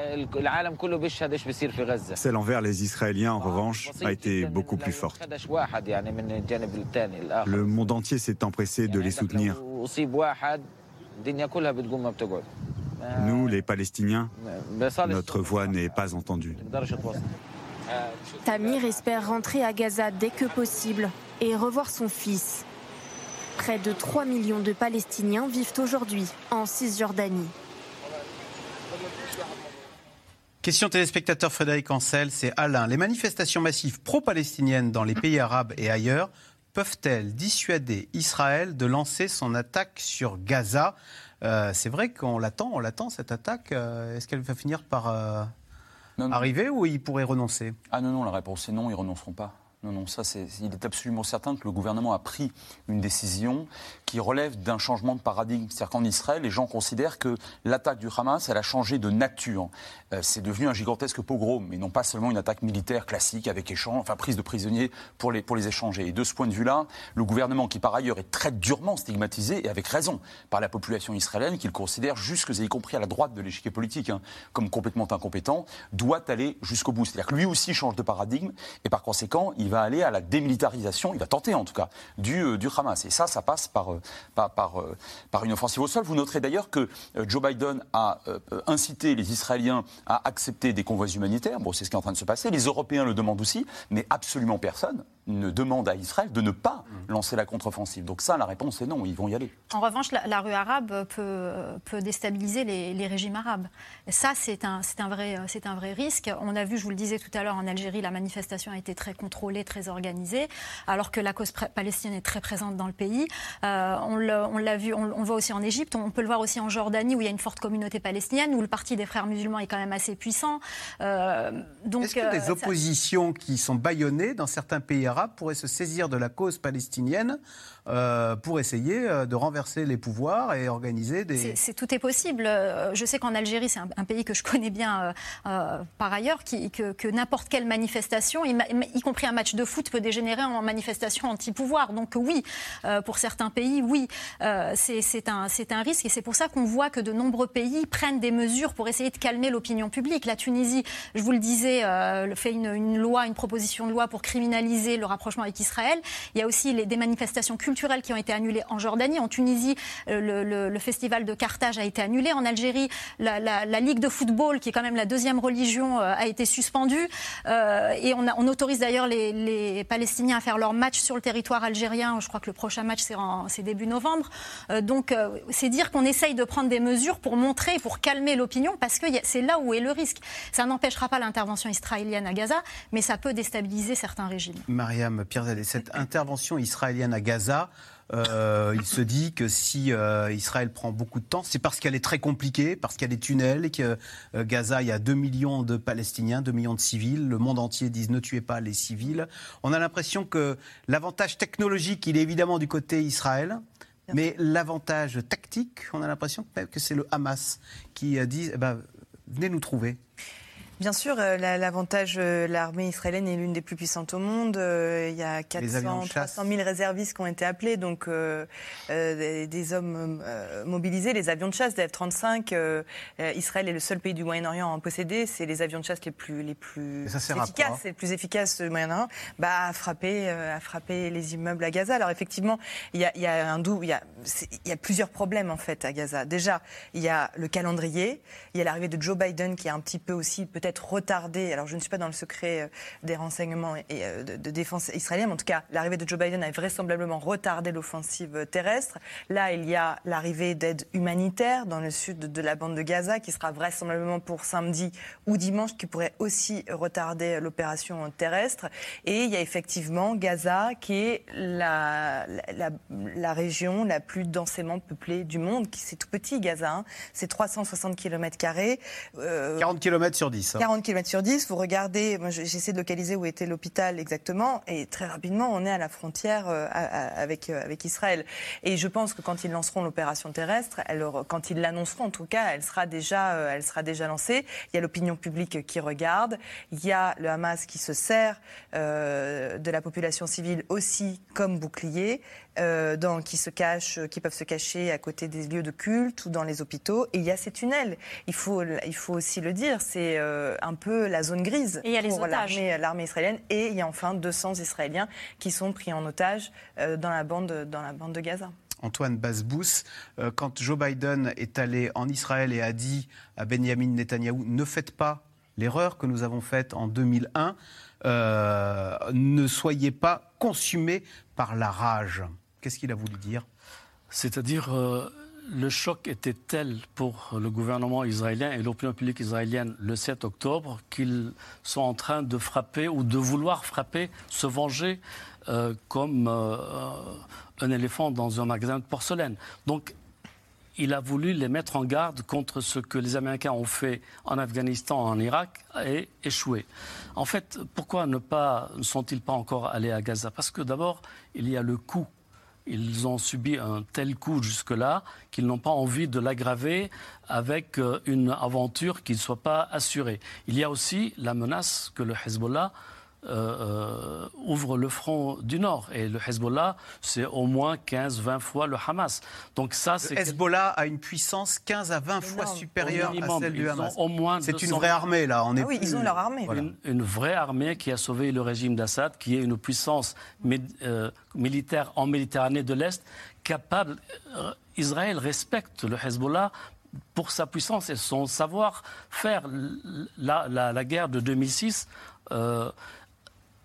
Celle envers les Israéliens, en revanche, a été beaucoup plus forte. Le monde entier s'est empressé de les soutenir. Nous, les Palestiniens, notre voix n'est pas entendue. Tamir espère rentrer à Gaza dès que possible et revoir son fils. Près de 3 millions de Palestiniens vivent aujourd'hui en Cisjordanie. Question téléspectateur Frédéric Ancel, c'est Alain. Les manifestations massives pro-palestiniennes dans les pays arabes et ailleurs peuvent-elles dissuader Israël de lancer son attaque sur Gaza? Euh, C'est vrai qu'on l'attend, on l'attend cette attaque. Euh, est-ce qu'elle va finir par euh, arriver ou ils pourraient renoncer? Ah non, non, la réponse est non, ils renonceront pas. Non, non, ça, il est absolument certain que le gouvernement a pris une décision qui relève d'un changement de paradigme. C'est-à-dire qu'en Israël, les gens considèrent que l'attaque du Hamas, elle a changé de nature. Euh, c'est devenu un gigantesque pogrom, mais non pas seulement une attaque militaire classique avec échange, enfin prise de prisonniers pour les, pour les échanger. Et de ce point de vue-là, le gouvernement, qui par ailleurs est très durement stigmatisé, et avec raison, par la population israélienne, qu'il considère jusque, y compris à la droite de l'échiquier politique, hein, comme complètement incompétent, doit aller jusqu'au bout. C'est-à-dire que lui aussi change de paradigme, et par conséquent, il va va aller à la démilitarisation, il va tenter en tout cas, du, du Hamas. Et ça, ça passe par, par, par, par une offensive au sol. Vous noterez d'ailleurs que Joe Biden a incité les Israéliens à accepter des convois humanitaires. Bon, c'est ce qui est en train de se passer. Les Européens le demandent aussi, mais absolument personne ne demande à Israël de ne pas mm. lancer la contre-offensive. Donc ça, la réponse est non, ils vont y aller. En revanche, la, rue arabe peut, peut déstabiliser les, régimes arabes. ça, c'est un, un, vrai, un vrai risque. On a vu, je vous le disais tout à l'heure, en Algérie, la manifestation a été très contrôlée, très organisée, alors que la cause palestinienne est très présente dans le pays. Euh, on l'a vu, on, le voit aussi en Égypte, on peut le voir aussi en Jordanie, où il y a une forte communauté palestinienne, où le parti des frères musulmans est quand même assez puissant. Euh, Est-ce que des euh, oppositions qui sont bâillonnées dans certains pays arabes pourrait se saisir de la cause palestinienne euh, pour essayer euh, de renverser les pouvoirs et organiser des... Tout est possible. Euh, je sais qu'en Algérie, c'est un, pays que je [laughs] connais bien par ailleurs, que, n'importe quelle manifestation, y, compris un match de foot, peut dégénérer en manifestation anti-pouvoir. Donc oui, pour certains pays, oui, c'est, un, risque et c'est pour ça qu'on voit que de nombreux pays prennent des mesures pour essayer de calmer l'opinion publique. La Tunisie, je vous le disais, fait une, loi, une proposition de loi pour criminaliser le rapprochement avec Israël. Il y a aussi des manifestations culturelles qui ont été annulées en Jordanie. En Tunisie, euh, le, festival de Carthage a été annulé. En Algérie, la, Ligue de football, qui est quand même la deuxième religion, euh, a été suspendue. Euh, et on, on autorise d'ailleurs les, Palestiniens à faire leur match sur le territoire algérien. Je crois que le prochain match, c'est début novembre. donc, c'est dire qu'on essaye de prendre des mesures pour montrer, pour calmer l'opinion, parce que c'est là où est le risque. Ça n'empêchera pas l'intervention israélienne à Gaza, mais ça peut déstabiliser certains régimes. Mariam Pierre cette [clears throat] intervention israélienne à Gaza, euh, il se dit que si euh, Israël prend beaucoup de temps, c'est parce qu'elle est très compliquée, parce qu'il y a des tunnels, et que euh, Gaza, il y a 2 millions de Palestiniens, 2 millions de civils. Le monde entier dit ne tuez pas les civils. On a l'impression que l'avantage technologique, il est évidemment du côté Israël. Mais l'avantage tactique, on a l'impression que c'est le Hamas qui dit eh ben, venez nous trouver. Bien sûr, euh, l'avantage, euh, l'armée israélienne est l'une des plus puissantes au monde. Euh, il y a 400, 300 000 réservistes qui ont été appelés, donc des, hommes mobilisés. Les avions de chasse des F-35, Israël est le seul pays du Moyen-Orient à en posséder. C'est les avions de chasse les plus, les plus efficaces, c'est le plus efficace du Moyen-Orient, bah, à frapper, à frapper les immeubles à Gaza. Alors effectivement, il y a, il y a un doux, il y a, il y a plusieurs problèmes en fait à Gaza. Déjà, il y a le calendrier, il y a l'arrivée de Joe Biden qui est un petit peu aussi peut-être être retardé. Alors, je ne suis pas dans le secret euh, des renseignements et euh, de, défense israélienne, mais en tout cas, l'arrivée de Joe Biden a vraisemblablement retardé l'offensive terrestre. Là, il y a l'arrivée d'aide humanitaire dans le sud de la bande de Gaza, qui sera vraisemblablement pour samedi ou dimanche, qui pourrait aussi retarder l'opération terrestre. Et il y a effectivement Gaza, qui est la, la, région la plus densément peuplée du monde. C'est tout petit, Gaza. Hein. C'est 360 km. 40 km sur 10. 40 km sur 10, vous regardez, j'essaie de localiser où était l'hôpital exactement, et très rapidement, on est à la frontière euh, avec, euh, avec Israël. Et je pense que quand ils lanceront l'opération terrestre, quand ils l'annonceront en tout cas, elle sera, déjà, euh, elle sera déjà lancée. Il y a l'opinion publique qui regarde, il y a le Hamas qui se sert de la population civile aussi comme bouclier. Euh, dans, qui, se cachent, qui peuvent se cacher à côté des lieux de culte ou dans les hôpitaux. Et il y a ces tunnels. Il faut, il faut aussi le dire, c'est euh, un peu la zone grise et il y a les pour l'armée israélienne. Et il y a enfin 200 Israéliens qui sont pris en otage euh, dans, la bande, dans la bande de Gaza. Antoine Basbous, quand Joe Biden est allé en Israël et a dit à Benjamin Netanyahou ne faites pas l'erreur que nous avons faite en 2001, ne soyez pas consumés par la rage. Qu'est-ce qu'il a voulu dire? C'est-à-dire, euh, le choc était tel pour le gouvernement israélien et l'opinion publique israélienne le 7 octobre qu'ils sont en train de frapper ou de vouloir frapper, se venger euh, comme euh, un éléphant dans un magasin de porcelaine. Donc, il a voulu les mettre en garde contre ce que les Américains ont fait en Afghanistan, en Irak, et échoué. En fait, pourquoi ne pas ne sont-ils pas encore allés à Gaza? Parce que d'abord, il y a le coût ils ont subi un tel coup jusque-là qu'ils n'ont pas envie de l'aggraver avec euh, une aventure qui ne soit pas assurée. Il y a aussi la menace que le Hezbollah euh, ouvre le front du Nord. Et le Hezbollah, c'est au moins 15-20 fois le Hamas. Donc ça, c'est... Le Hezbollah a une puissance 15 à 20 fois supérieure à celle du Hamas. Au moins c'est une vraie armée, là. On est ah oui, ils ont leur armée. Une, vraie armée qui a sauvé le régime d'Assad, qui est une puissance euh, militaire en Méditerranée de l'Est, capable... Euh, Israël respecte le Hezbollah pour sa puissance et son savoir-faire. La, la, guerre de 2006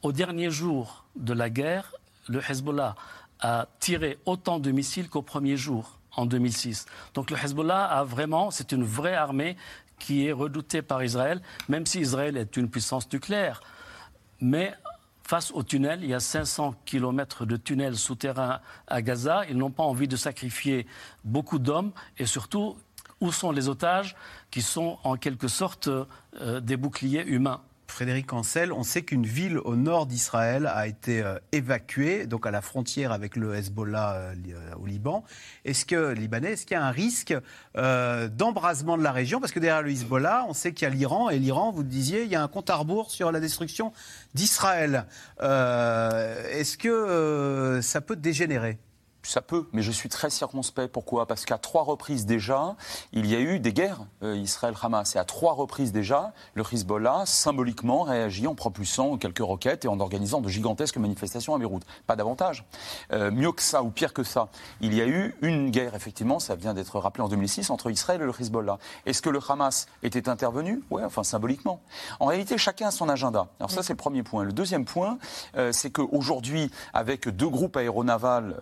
au dernier jour de la guerre, le Hezbollah a tiré autant de missiles qu'au premier jour, en 2006. Donc le Hezbollah a vraiment, c'est une vraie armée qui est redoutée par Israël, même si Israël est une puissance nucléaire. Mais face au tunnel, il y a 500 kilomètres de tunnels souterrains à Gaza. Ils n'ont pas envie de sacrifier beaucoup d'hommes et surtout, où sont les otages qui sont en quelque sorte euh, des boucliers humains? Frédéric Ancel, on sait qu'une ville au nord d'Israël a été euh, évacuée, donc à la frontière avec le Hezbollah euh, euh, au Liban. Est-ce que, Libanais, est-ce qu'il y a un risque d'embrasement de la région? Parce que derrière le Hezbollah, on sait qu'il y a l'Iran, et l'Iran, vous le disiez, il y a un compte à rebours sur la destruction d'Israël. est-ce que ça peut dégénérer? Ça peut, mais je suis très circonspect. Pourquoi? Parce qu'à trois reprises déjà, il y a eu des guerres euh, Israël-Hamas. Et à trois reprises déjà, le Hezbollah symboliquement réagit en propulsant quelques roquettes et en organisant de gigantesques manifestations à Beyrouth. Pas davantage. Euh, mieux que ça ou pire que ça, il y a eu une guerre, effectivement, ça vient d'être rappelé en 2006, entre Israël et le Hezbollah. Est-ce que le Hamas était intervenu? Oui, enfin symboliquement. En réalité, chacun a son agenda. Alors ça, c'est le premier point. Le deuxième point, euh, c'est qu'aujourd'hui, avec deux groupes aéronavals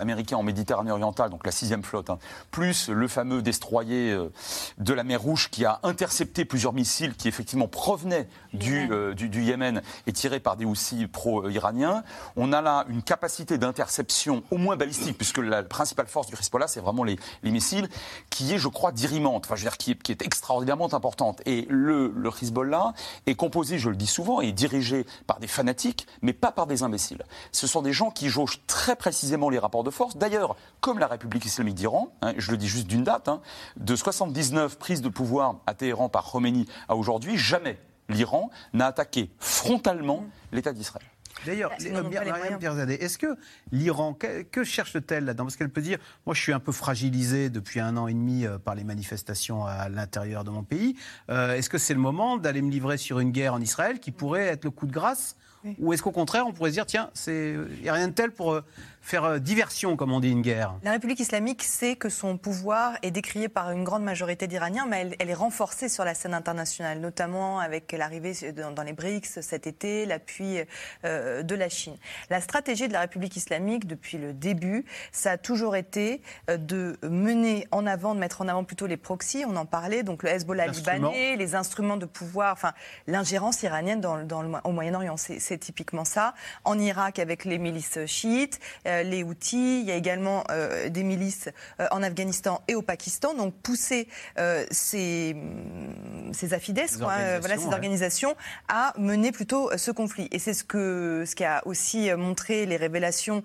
américain en Méditerranée orientale, donc la sixième flotte, hein, plus le fameux destroyer euh, de la mer Rouge qui a intercepté plusieurs missiles qui effectivement provenaient du, euh, du, Yémen et tirés par des Houssis pro-iraniens. On a là une capacité d'interception au moins balistique, puisque la principale force du Hezbollah, c'est vraiment les, les, missiles, qui est, je crois, dirimante, enfin, je veux dire, qui est, qui est extraordinairement importante. Et le, le Hezbollah est composé, je le dis souvent, et dirigé par des fanatiques, mais pas par des imbéciles. Ce sont des gens qui jaugent très précisément les rapports de force. D'ailleurs, comme la République islamique d'Iran, hein, je le dis juste d'une date, hein, de 79 prises de pouvoir à Téhéran par Khomeini à aujourd'hui, jamais l'Iran n'a attaqué frontalement l'État d'Israël. D'ailleurs, est-ce que l'Iran, que, cherche-t-elle là-dedans? Parce qu'elle peut dire, moi je suis un peu fragilisé depuis un an et demi euh, par les manifestations à l'intérieur de mon pays. Euh, est-ce que c'est le moment d'aller me livrer sur une guerre en Israël qui pourrait être le coup de grâce Ou est-ce qu'au contraire, on pourrait se dire, tiens, il n'y a rien de tel pour faire euh, diversion, comme on dit, une guerre? La République islamique sait que son pouvoir est décrié par une grande majorité d'Iraniens, mais elle, est renforcée sur la scène internationale, notamment avec l'arrivée dans les BRICS cet été, l'appui euh, de la Chine. La stratégie de la République islamique depuis le début, ça a toujours été euh, de mener en avant, de mettre en avant plutôt les proxys, on en parlait, donc le Hezbollah libanais, les instruments de pouvoir, enfin l'ingérence iranienne dans, dans le, au Moyen-Orient, c'est typiquement ça. En Irak avec les milices chiites, euh, les Houthis, il y a également euh, des milices euh, en Afghanistan et au Pakistan, donc pousser ces, ces afides, voilà, ces organisations, à mener plutôt ce conflit. Et c'est ce, que, ce qui a aussi montré les révélations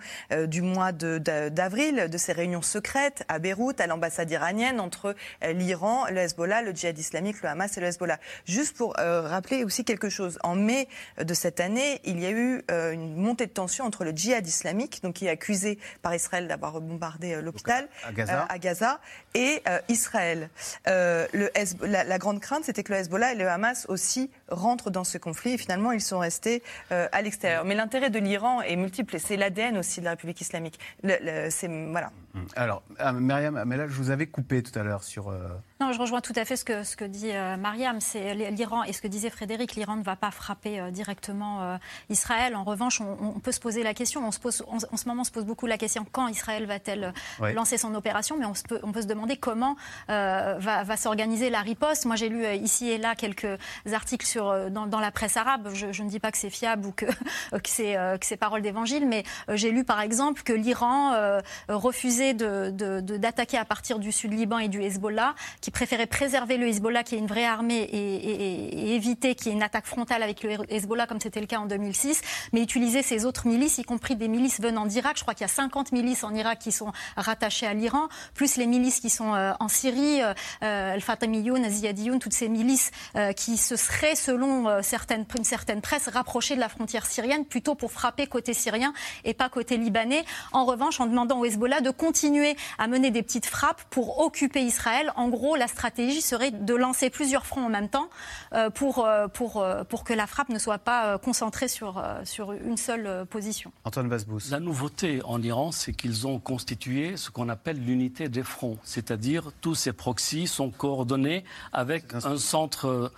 du mois d'avril, de, de, ces réunions secrètes à Beyrouth, à l'ambassade iranienne, entre l'Iran, le Hezbollah, le djihad islamique, le Hamas et le Hezbollah. Juste pour rappeler aussi quelque chose, en mai de cette année, il y a eu une montée de tension entre le djihad islamique, donc qui a accusé par Israël d'avoir bombardé euh, l'hôpital à, Gaza. Euh, et euh, Israël. le la, grande crainte, c'était que le Hezbollah et le Hamas aussi rentrent dans ce conflit. Et finalement, ils sont restés à l'extérieur. Mais l'intérêt de l'Iran est multiple. Et c'est l'ADN aussi de la République islamique. c'est voilà. Alors, Myriam Amela, je vous avais coupé tout à l'heure sur. Non, je rejoins tout à fait ce que, ce que dit Mariam. C'est l'Iran et ce que disait Frédéric. L'Iran ne va pas frapper directement Israël. En revanche, on, peut se poser la question. On se pose, en ce moment, se pose beaucoup la question quand Israël va-t-elle lancer son opération, mais on, peut, on peut se demander comment euh, va, s'organiser la riposte. Moi, j'ai lu euh, ici et là quelques articles sur, euh, dans, la presse arabe. Je, ne dis pas que c'est fiable ou que, [laughs] que c'est parole d'évangile, mais j'ai lu par exemple que l'Iran refusait d'attaquer à partir du sud Liban et du Hezbollah, qui préférait préserver le Hezbollah, qui est une vraie armée, et, éviter qu'il y ait une attaque frontale avec le Hezbollah, comme c'était le cas en 2006, mais utiliser ces autres milices, y compris des milices venant d'Irak. Je crois qu'il y a 50 milices en Irak qui sont rattachées à l'Iran, plus les milices qui sont euh, en Syrie, euh, Al-Fatamiyoun, Aziyadiyoun, toutes ces milices qui se seraient, selon certaines, une certaine presse, rapprochées de la frontière syrienne, plutôt pour frapper côté syrien et pas côté libanais. En revanche, en demandant au Hezbollah de à mener des petites frappes pour occuper Israël. En gros, la stratégie serait de lancer plusieurs fronts en même temps euh, pour, euh, pour, euh, pour que la frappe ne soit pas concentrée sur, sur une seule position. Antoine Vasbous. La nouveauté en Iran, c'est qu'ils ont constitué ce qu'on appelle l'unité des fronts, c'est-à-dire tous ces proxys sont coordonnés avec un centre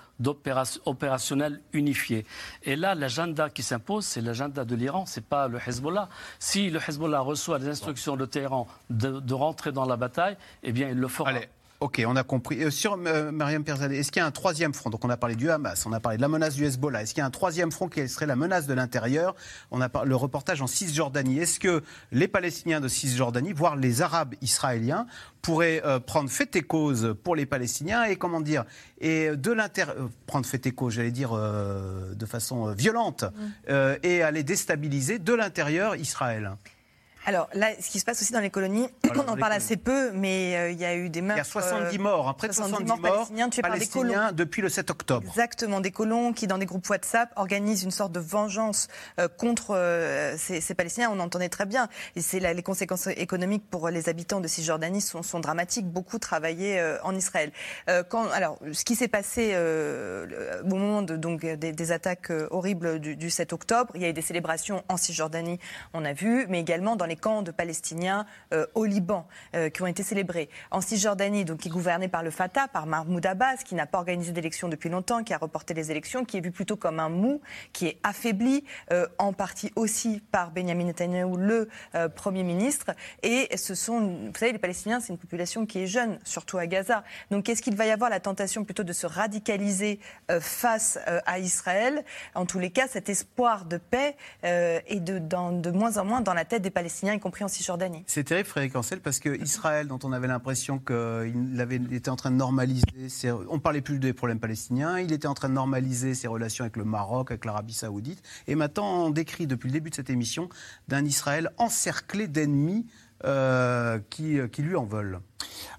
opérationnel unifié. Et là, l'agenda qui s'impose, c'est l'agenda de l'Iran, c'est pas le Hezbollah. Si le Hezbollah reçoit des instructions de Téhéran de, rentrer dans la bataille, eh bien, il le fera. Ok, on a compris. Euh, sur euh, Mariam Perzadeh, est-ce qu'il y a un troisième front? Donc on a parlé du Hamas, on a parlé de la menace du Hezbollah. Est-ce qu'il y a un troisième front qui serait la menace de l'intérieur? On a le reportage en Cisjordanie. Est-ce que les Palestiniens de Cisjordanie, voire les Arabes israéliens, pourraient euh, prendre fait et cause pour les Palestiniens et comment dire et de l'intérieur prendre fait et cause, j'allais dire de façon violente, mmh. et aller déstabiliser de l'intérieur Israël? Alors là, ce qui se passe aussi dans les colonies, [clears throat] on en parle assez peu, mais euh, il y a eu des meurtres. Il y a 70 morts, hein, près de 70, morts palestiniens tués par des colons. depuis le 7 octobre. Exactement, des colons qui, dans des groupes WhatsApp, organisent une sorte de vengeance euh, contre euh, ces, Palestiniens. On entendait très bien. Et c'est les conséquences économiques pour les habitants de Cisjordanie sont, sont dramatiques. Beaucoup travaillaient en Israël. quand, alors, ce qui s'est passé au moment de, donc, des, attaques horribles du, du 7 octobre, il y a eu des célébrations en Cisjordanie, on a vu, mais également dans les camps de Palestiniens euh, au Liban euh, qui ont été célébrés. En Cisjordanie, donc, qui est gouverné par le Fatah, par Mahmoud Abbas, qui n'a pas organisé d'élections depuis longtemps, qui a reporté les élections, qui est vu plutôt comme un mou, qui est affaibli, euh, en partie aussi par Benjamin Netanyahu, le Premier ministre. Et ce sont, vous savez, les Palestiniens, c'est une population qui est jeune, surtout à Gaza. Donc est-ce qu'il va y avoir la tentation plutôt de se radicaliser face à Israël? En tous les cas, cet espoir de paix est de moins en moins dans la tête des Palestiniens y compris en Cisjordanie. C'est terrible, Frédéric Ancel, parce que Israël, dont on avait l'impression qu'il était en train de normaliser, on parlait plus des problèmes palestiniens, il était en train de normaliser ses relations avec le Maroc, avec l'Arabie Saoudite, et maintenant on décrit depuis le début de cette émission d'un Israël encerclé d'ennemis euh, qui, qui lui en veulent.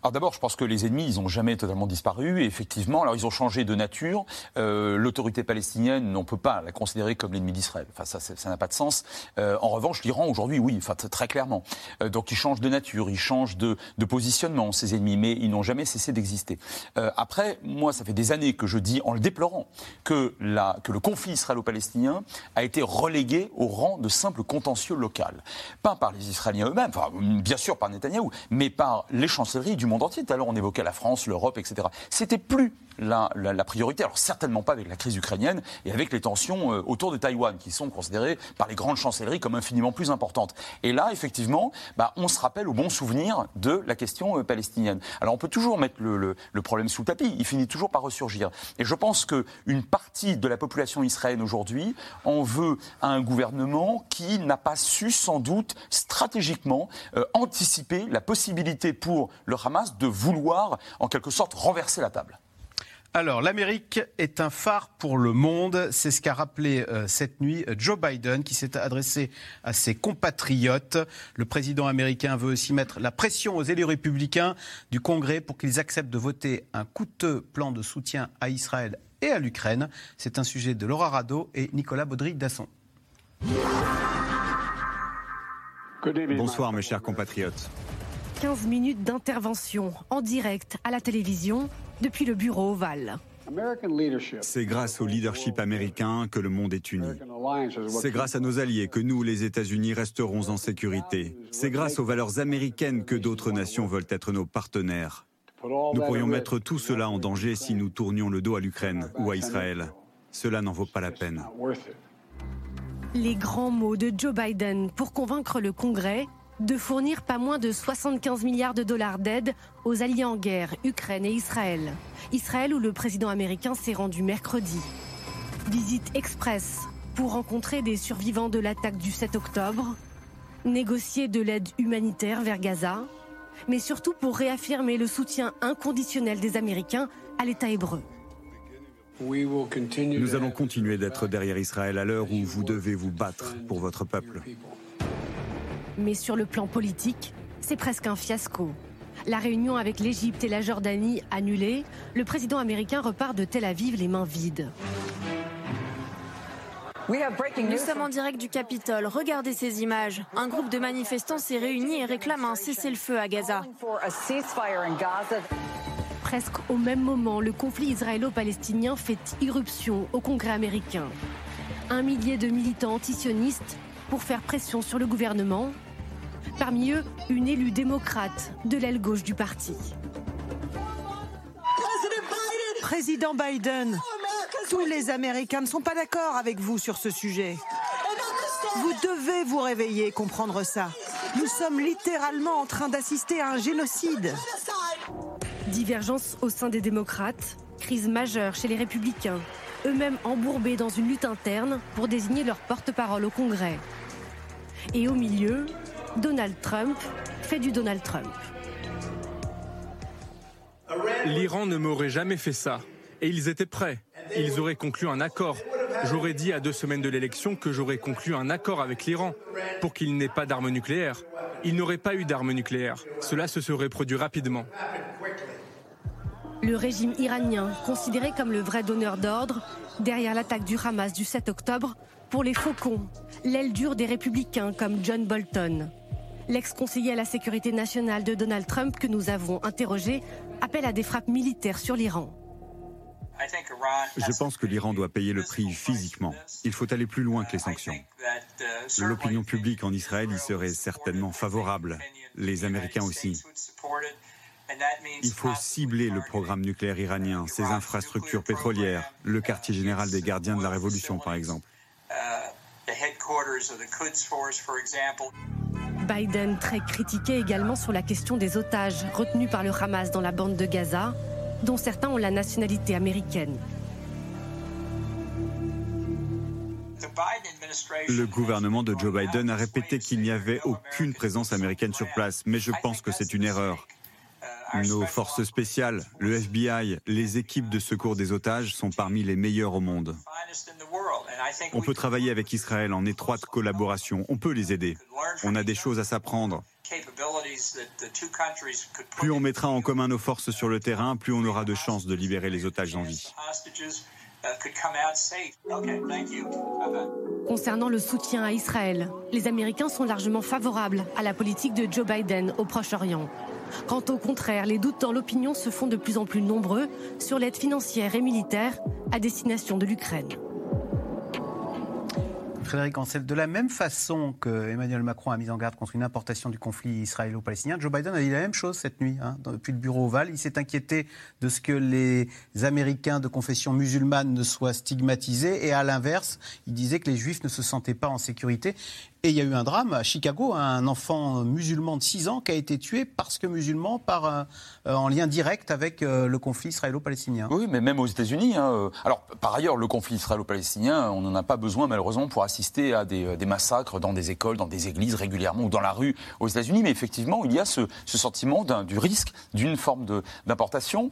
Alors d'abord, je pense que les ennemis, ils n'ont jamais totalement disparu. Effectivement, alors ils ont changé de nature. Euh, l'autorité palestinienne, on ne peut pas la considérer comme l'ennemi d'Israël. Enfin, ça, n'a pas de sens. Euh, en revanche, l'Iran aujourd'hui, oui, enfin très clairement. Euh, donc ils changent de nature, ils changent de, de positionnement ces ennemis, mais ils n'ont jamais cessé d'exister. après, moi, ça fait des années que je dis, en le déplorant, que, la, que le conflit israélo-palestinien a été relégué au rang de simple contentieux local, pas par les Israéliens eux-mêmes, enfin bien sûr par Netanyahou, mais par les du monde entier. Tout à l'heure, on évoquait la France, l'Europe, etc. C'était plus la, priorité. Alors certainement pas avec la crise ukrainienne et avec les tensions euh, autour de Taïwan, qui sont considérées par les grandes chancelleries comme infiniment plus importantes. Et là, effectivement, bah, on se rappelle au bon souvenir de la question euh, palestinienne. Alors on peut toujours mettre le, problème sous le tapis, il finit toujours par ressurgir. Et je pense qu'une partie de la population israélienne aujourd'hui en veut à un gouvernement qui n'a pas su sans doute stratégiquement euh, anticiper la possibilité pour le Hamas de vouloir en quelque sorte renverser la table. Alors, l'Amérique est un phare pour le monde. C'est ce qu'a rappelé euh, cette nuit euh, Joe Biden, qui s'est adressé à ses compatriotes. Le président américain veut aussi mettre la pression aux élus républicains du Congrès pour qu'ils acceptent de voter un coûteux plan de soutien à Israël et à l'Ukraine. C'est un sujet de Laura Rado et Nicolas Baudry-Dasson. Bonsoir, mes chers compatriotes. 15 minutes d'intervention en direct à la télévision depuis le bureau ovale. C'est grâce au leadership américain que le monde est uni. C'est grâce à nos alliés que nous, les États-Unis, resterons en sécurité. C'est grâce aux valeurs américaines que d'autres nations veulent être nos partenaires. Nous pourrions mettre tout cela en danger si nous tournions le dos à l'Ukraine ou à Israël. Cela n'en vaut pas la peine. Les grands mots de Joe Biden pour convaincre le Congrès de fournir pas moins de 75 milliards de dollars d'aide aux alliés en guerre, Ukraine et Israël. Israël où le président américain s'est rendu mercredi. Visite express pour rencontrer des survivants de l'attaque du 7 octobre, négocier de l'aide humanitaire vers Gaza mais surtout pour réaffirmer le soutien inconditionnel des Américains à l'État hébreu. Nous allons continuer d'être derrière Israël à l'heure où vous devez vous battre pour votre peuple. Mais sur le plan politique, c'est presque un fiasco. La réunion avec l'Égypte et la Jordanie annulée, le président américain repart de Tel Aviv les mains vides. Nous sommes en direct du Capitole. Regardez ces images. Un groupe de manifestants s'est réuni et réclame un cessez-le-feu à Gaza. Presque au même moment, le conflit israélo-palestinien fait irruption au Congrès américain. Un millier de militants antisionistes pour faire pression sur le gouvernement. Parmi eux, une élue démocrate de l'aile gauche du parti. Président Biden, tous les Américains ne sont pas d'accord avec vous sur ce sujet. Vous devez vous réveiller et comprendre ça. Nous sommes littéralement en train d'assister à un génocide. Divergence au sein des démocrates, crise majeure chez les républicains, eux-mêmes embourbés dans une lutte interne pour désigner leur porte-parole au Congrès. Et au milieu, Donald Trump fait du Donald Trump. L'Iran ne m'aurait jamais fait ça. Et ils étaient prêts. Ils auraient conclu un accord. J'aurais dit à deux semaines de l'élection que j'aurais conclu un accord avec l'Iran pour qu'il n'ait pas d'armes nucléaires. Il n'aurait pas eu d'armes nucléaires. Cela se serait produit rapidement. Le régime iranien, considéré comme le vrai donneur d'ordre, derrière l'attaque du Hamas du 7 octobre, pour les faucons, l'aile dure des républicains comme John Bolton. L'ex-conseiller à la sécurité nationale de Donald Trump que nous avons interrogé appelle à des frappes militaires sur l'Iran. Je pense que l'Iran doit payer le prix physiquement. Il faut aller plus loin que les sanctions. L'opinion publique en Israël y serait certainement favorable, les Américains aussi. Il faut cibler le programme nucléaire iranien, ses infrastructures pétrolières, le quartier général des gardiens de la révolution par exemple. Biden très critiqué également sur la question des otages retenus par le Hamas dans la bande de Gaza, dont certains ont la nationalité américaine. Le gouvernement de Joe Biden a répété qu'il n'y avait aucune présence américaine sur place, mais je pense que c'est une erreur. Nos forces spéciales, le FBI, les équipes de secours des otages sont parmi les meilleures au monde. On peut travailler avec Israël en étroite collaboration, on peut les aider. On a des choses à s'apprendre. Plus on mettra en commun nos forces sur le terrain, plus on aura de chances de libérer les otages en vie. Concernant le soutien à Israël, les Américains sont largement favorables à la politique de Joe Biden au Proche-Orient. Quant au contraire, les doutes dans l'opinion se font de plus en plus nombreux sur l'aide financière et militaire à destination de l'Ukraine. Frédéric Ancel, de la même façon que Emmanuel Macron a mis en garde contre une importation du conflit israélo-palestinien, Joe Biden a dit la même chose cette nuit, hein, depuis le bureau ovale. Il s'est inquiété de ce que les Américains de confession musulmane ne soient stigmatisés et à l'inverse, il disait que les Juifs ne se sentaient pas en sécurité. Et il y a eu un drame à Chicago, un enfant musulman de 6 ans qui a été tué parce que musulman, par, euh, en lien direct avec euh, le conflit israélo-palestinien. Oui, mais même aux États-Unis. Hein, euh, alors, par ailleurs, le conflit israélo-palestinien, on n'en a pas besoin malheureusement pour assister à des, des, massacres dans des écoles, dans des églises régulièrement ou dans la rue aux États-Unis. Mais effectivement, il y a ce, ce sentiment du risque d'une forme d'importation.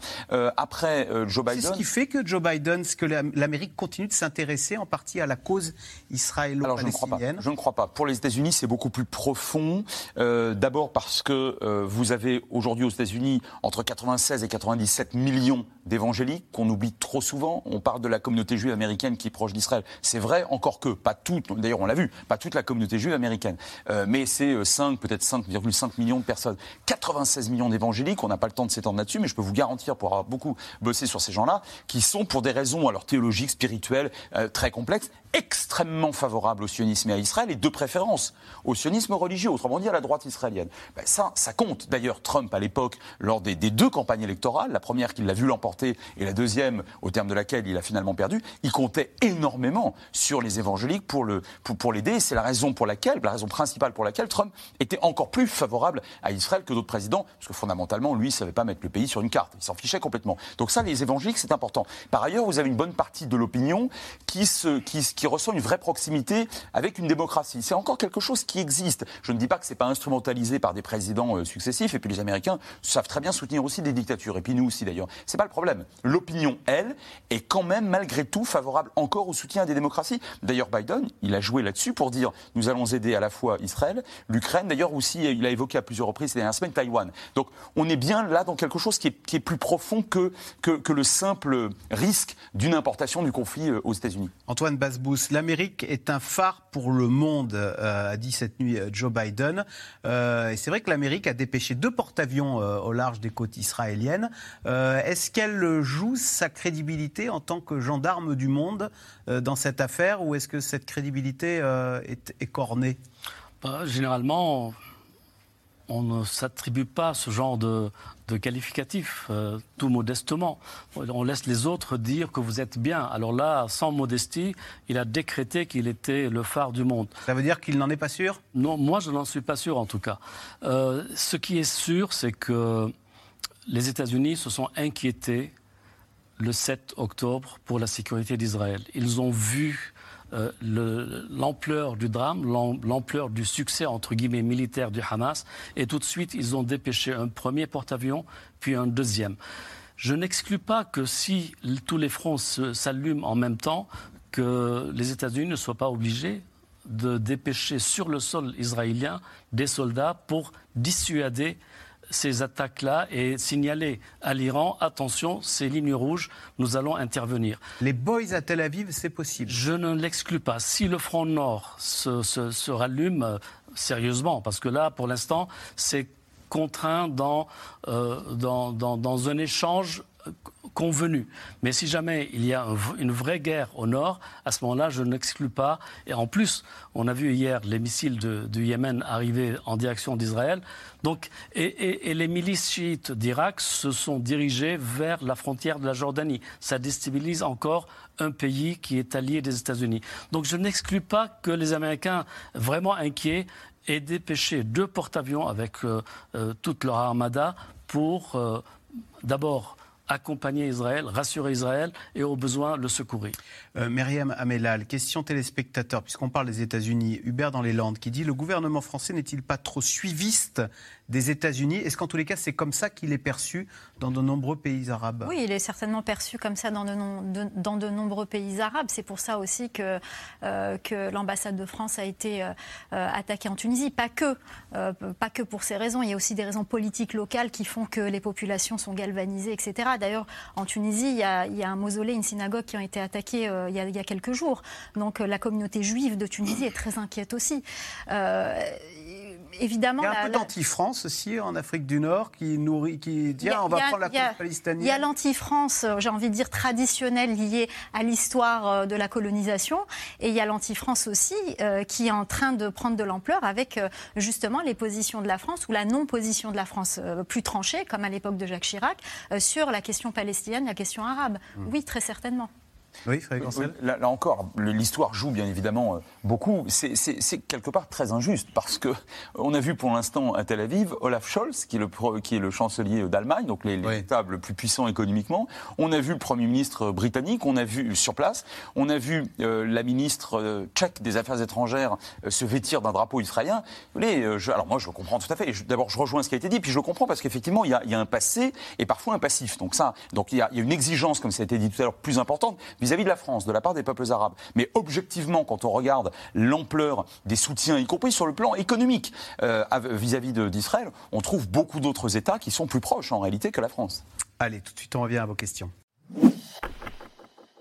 après, Joe Biden. C'est ce qui fait que Joe Biden, ce que l'Amérique continue de s'intéresser en partie à la cause israélo-palestinienne. Je ne crois pas pour les États-Unis, c'est beaucoup plus profond. Euh, D'abord parce que euh, vous avez aujourd'hui aux États-Unis entre 96 et 97 millions d'évangéliques qu'on oublie trop souvent. On parle de la communauté juive américaine qui est proche d'Israël. C'est vrai, encore que, pas toute, d'ailleurs on l'a vu, pas toute la communauté juive américaine. Euh, mais c'est 5, peut-être 5,5 millions de personnes. 96 millions d'évangéliques, on n'a pas le temps de s'étendre là-dessus, mais je peux vous garantir, pour avoir beaucoup bossé sur ces gens-là, qui sont pour des raisons alors théologiques, spirituelles, très complexes, extrêmement favorables au sionisme et à Israël, et de préférence au sionisme religieux, autrement dit à la droite israélienne. Ben ça, ça compte. D'ailleurs, Trump, à l'époque, lors des, des, deux campagnes électorales, la première qu'il l'a vu l'emporter et la deuxième, au terme de laquelle il a finalement perdu, il comptait énormément sur les évangéliques pour l'aider. Pour, pour c'est la raison pour laquelle, la raison principale pour laquelle Trump était encore plus favorable à Israël que d'autres présidents, parce que fondamentalement, lui, il ne savait pas mettre le pays sur une carte. Il s'en fichait complètement. Donc ça, les évangéliques, c'est important. Par ailleurs, vous avez une bonne partie de l'opinion qui, se, qui, qui ressent une vraie proximité avec une démocratie. Encore quelque chose qui existe. Je ne dis pas que c'est pas instrumentalisé par des présidents euh, successifs, et puis les Américains savent très bien soutenir aussi des dictatures, et puis nous aussi d'ailleurs. C'est pas le problème. L'opinion, elle, est quand même malgré tout favorable encore au soutien des démocraties. D'ailleurs, Biden, il a joué là-dessus pour dire nous allons aider à la fois Israël, l'Ukraine, d'ailleurs aussi, il a évoqué à plusieurs reprises ces dernières semaines Taïwan. Donc on est bien là dans quelque chose qui est, plus profond que, que, le simple risque d'une importation du conflit euh, aux États-Unis. Antoine Basbous, l'Amérique est un phare pour le monde, a dit cette nuit euh, Joe Biden. et c'est vrai que l'Amérique a dépêché deux porte-avions au large des côtes israéliennes. Est-ce qu'elle joue sa crédibilité en tant que gendarme du monde dans cette affaire ou est-ce que cette crédibilité est écornée bah, Généralement, on ne s'attribue pas ce genre de, qualificatif, euh, tout modestement. On laisse les autres dire que vous êtes bien. Alors là, sans modestie, il a décrété qu'il était le phare du monde. Ça veut dire qu'il n'en est pas sûr? Non, moi je n'en suis pas sûr en tout cas. Euh, ce qui est sûr, c'est que les États-Unis se sont inquiétés le 7 octobre pour la sécurité d'Israël. Ils ont vu euh, l'ampleur du drame, l'ampleur du succès entre guillemets militaire du Hamas, et tout de suite ils ont dépêché un premier porte-avions, puis un deuxième. Je n'exclus pas que si tous les fronts s'allument en même temps, que les États-Unis ne soient pas obligés de dépêcher sur le sol israélien des soldats pour dissuader ces attaques-là et signaler à l'Iran, attention, ces lignes rouges, nous allons intervenir. Les boys à Tel Aviv, c'est possible Je ne l'exclus pas. Si le front nord se, rallume euh, sérieusement, parce que là, pour l'instant, c'est contraint dans, euh, dans, dans un échange convenu. Mais si jamais il y a une vraie guerre au nord, à ce moment-là, je n'exclus pas. Et en plus, on a vu hier les missiles du Yémen arriver en direction d'Israël. Donc, et, les milices chiites d'Irak se sont dirigées vers la frontière de la Jordanie. Ça déstabilise encore un pays qui est allié des États-Unis. Donc, je n'exclus pas que les Américains, vraiment inquiets, aient dépêché deux porte-avions avec euh, euh, toute leur armada pour euh, d'abord accompagner Israël, rassurer Israël et au besoin le secourir. Euh, Myriam Amelal, question téléspectateur, puisqu'on parle des États-Unis, Hubert dans les Landes qui dit le gouvernement français n'est-il pas trop suiviste des États-Unis Est-ce qu'en tous les cas, c'est comme ça qu'il est perçu dans de nombreux pays arabes? Oui, il est certainement perçu comme ça dans de, nombreux pays arabes. C'est pour ça aussi que, euh, l'ambassade de France a été euh, attaquée en Tunisie. Pas que, pas que pour ces raisons. Il y a aussi des raisons politiques locales qui font que les populations sont galvanisées, etc. D'ailleurs, en Tunisie, il y, a, un mausolée, une synagogue qui ont été attaqués il, y a, il, y a, quelques jours. Donc la communauté juive de Tunisie est très inquiète aussi évidemment. Il y a un peu d'anti-France aussi en Afrique du Nord qui nourrit, qui dit on va prendre la cause palestinienne. Il y a l'anti-France, euh, j'ai envie de dire traditionnelle liée à l'histoire euh, de la colonisation, et il y a l'anti-France aussi euh, qui est en train de prendre de l'ampleur avec justement les positions de la France ou la non-position de la France plus tranchée, comme à l'époque de Jacques Chirac, sur la question palestinienne, la question arabe. Hmm. Oui, très certainement. Oui, là, là, encore, l'histoire joue bien évidemment euh, beaucoup. C'est quelque part très injuste parce que on a vu pour l'instant à Tel Aviv Olaf Scholz, qui est le, qui est le chancelier d'Allemagne, donc les, les le plus puissants économiquement. On a vu le Premier ministre britannique, on a vu sur place, on a vu euh, la ministre euh, tchèque des Affaires étrangères se vêtir d'un drapeau israélien. je, alors moi, je comprends tout à fait. D'abord, je rejoins ce qui a été dit, puis je comprends parce qu'effectivement, il, y a, un passé et parfois un passif. Donc ça, donc il y a, il y a une exigence, comme ça a été dit tout à l'heure, plus importante vis-à-vis de la France, de la part des peuples arabes. Mais objectivement, quand on regarde l'ampleur des soutiens, y compris sur le plan économique euh, vis-à-vis d'Israël, on trouve beaucoup d'autres États qui sont plus proches en réalité que la France. Allez, tout de suite, on revient à vos questions.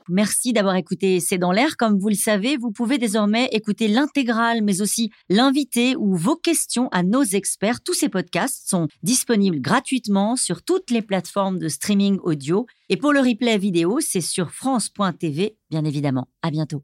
Merci d'avoir écouté C'est dans l'air. Comme vous le savez, vous pouvez désormais écouter l'intégrale, mais aussi l'invité ou vos questions à nos experts. Tous ces podcasts sont disponibles gratuitement sur toutes les plateformes de streaming audio. Et pour le replay vidéo, c'est sur France.tv, bien évidemment. À bientôt.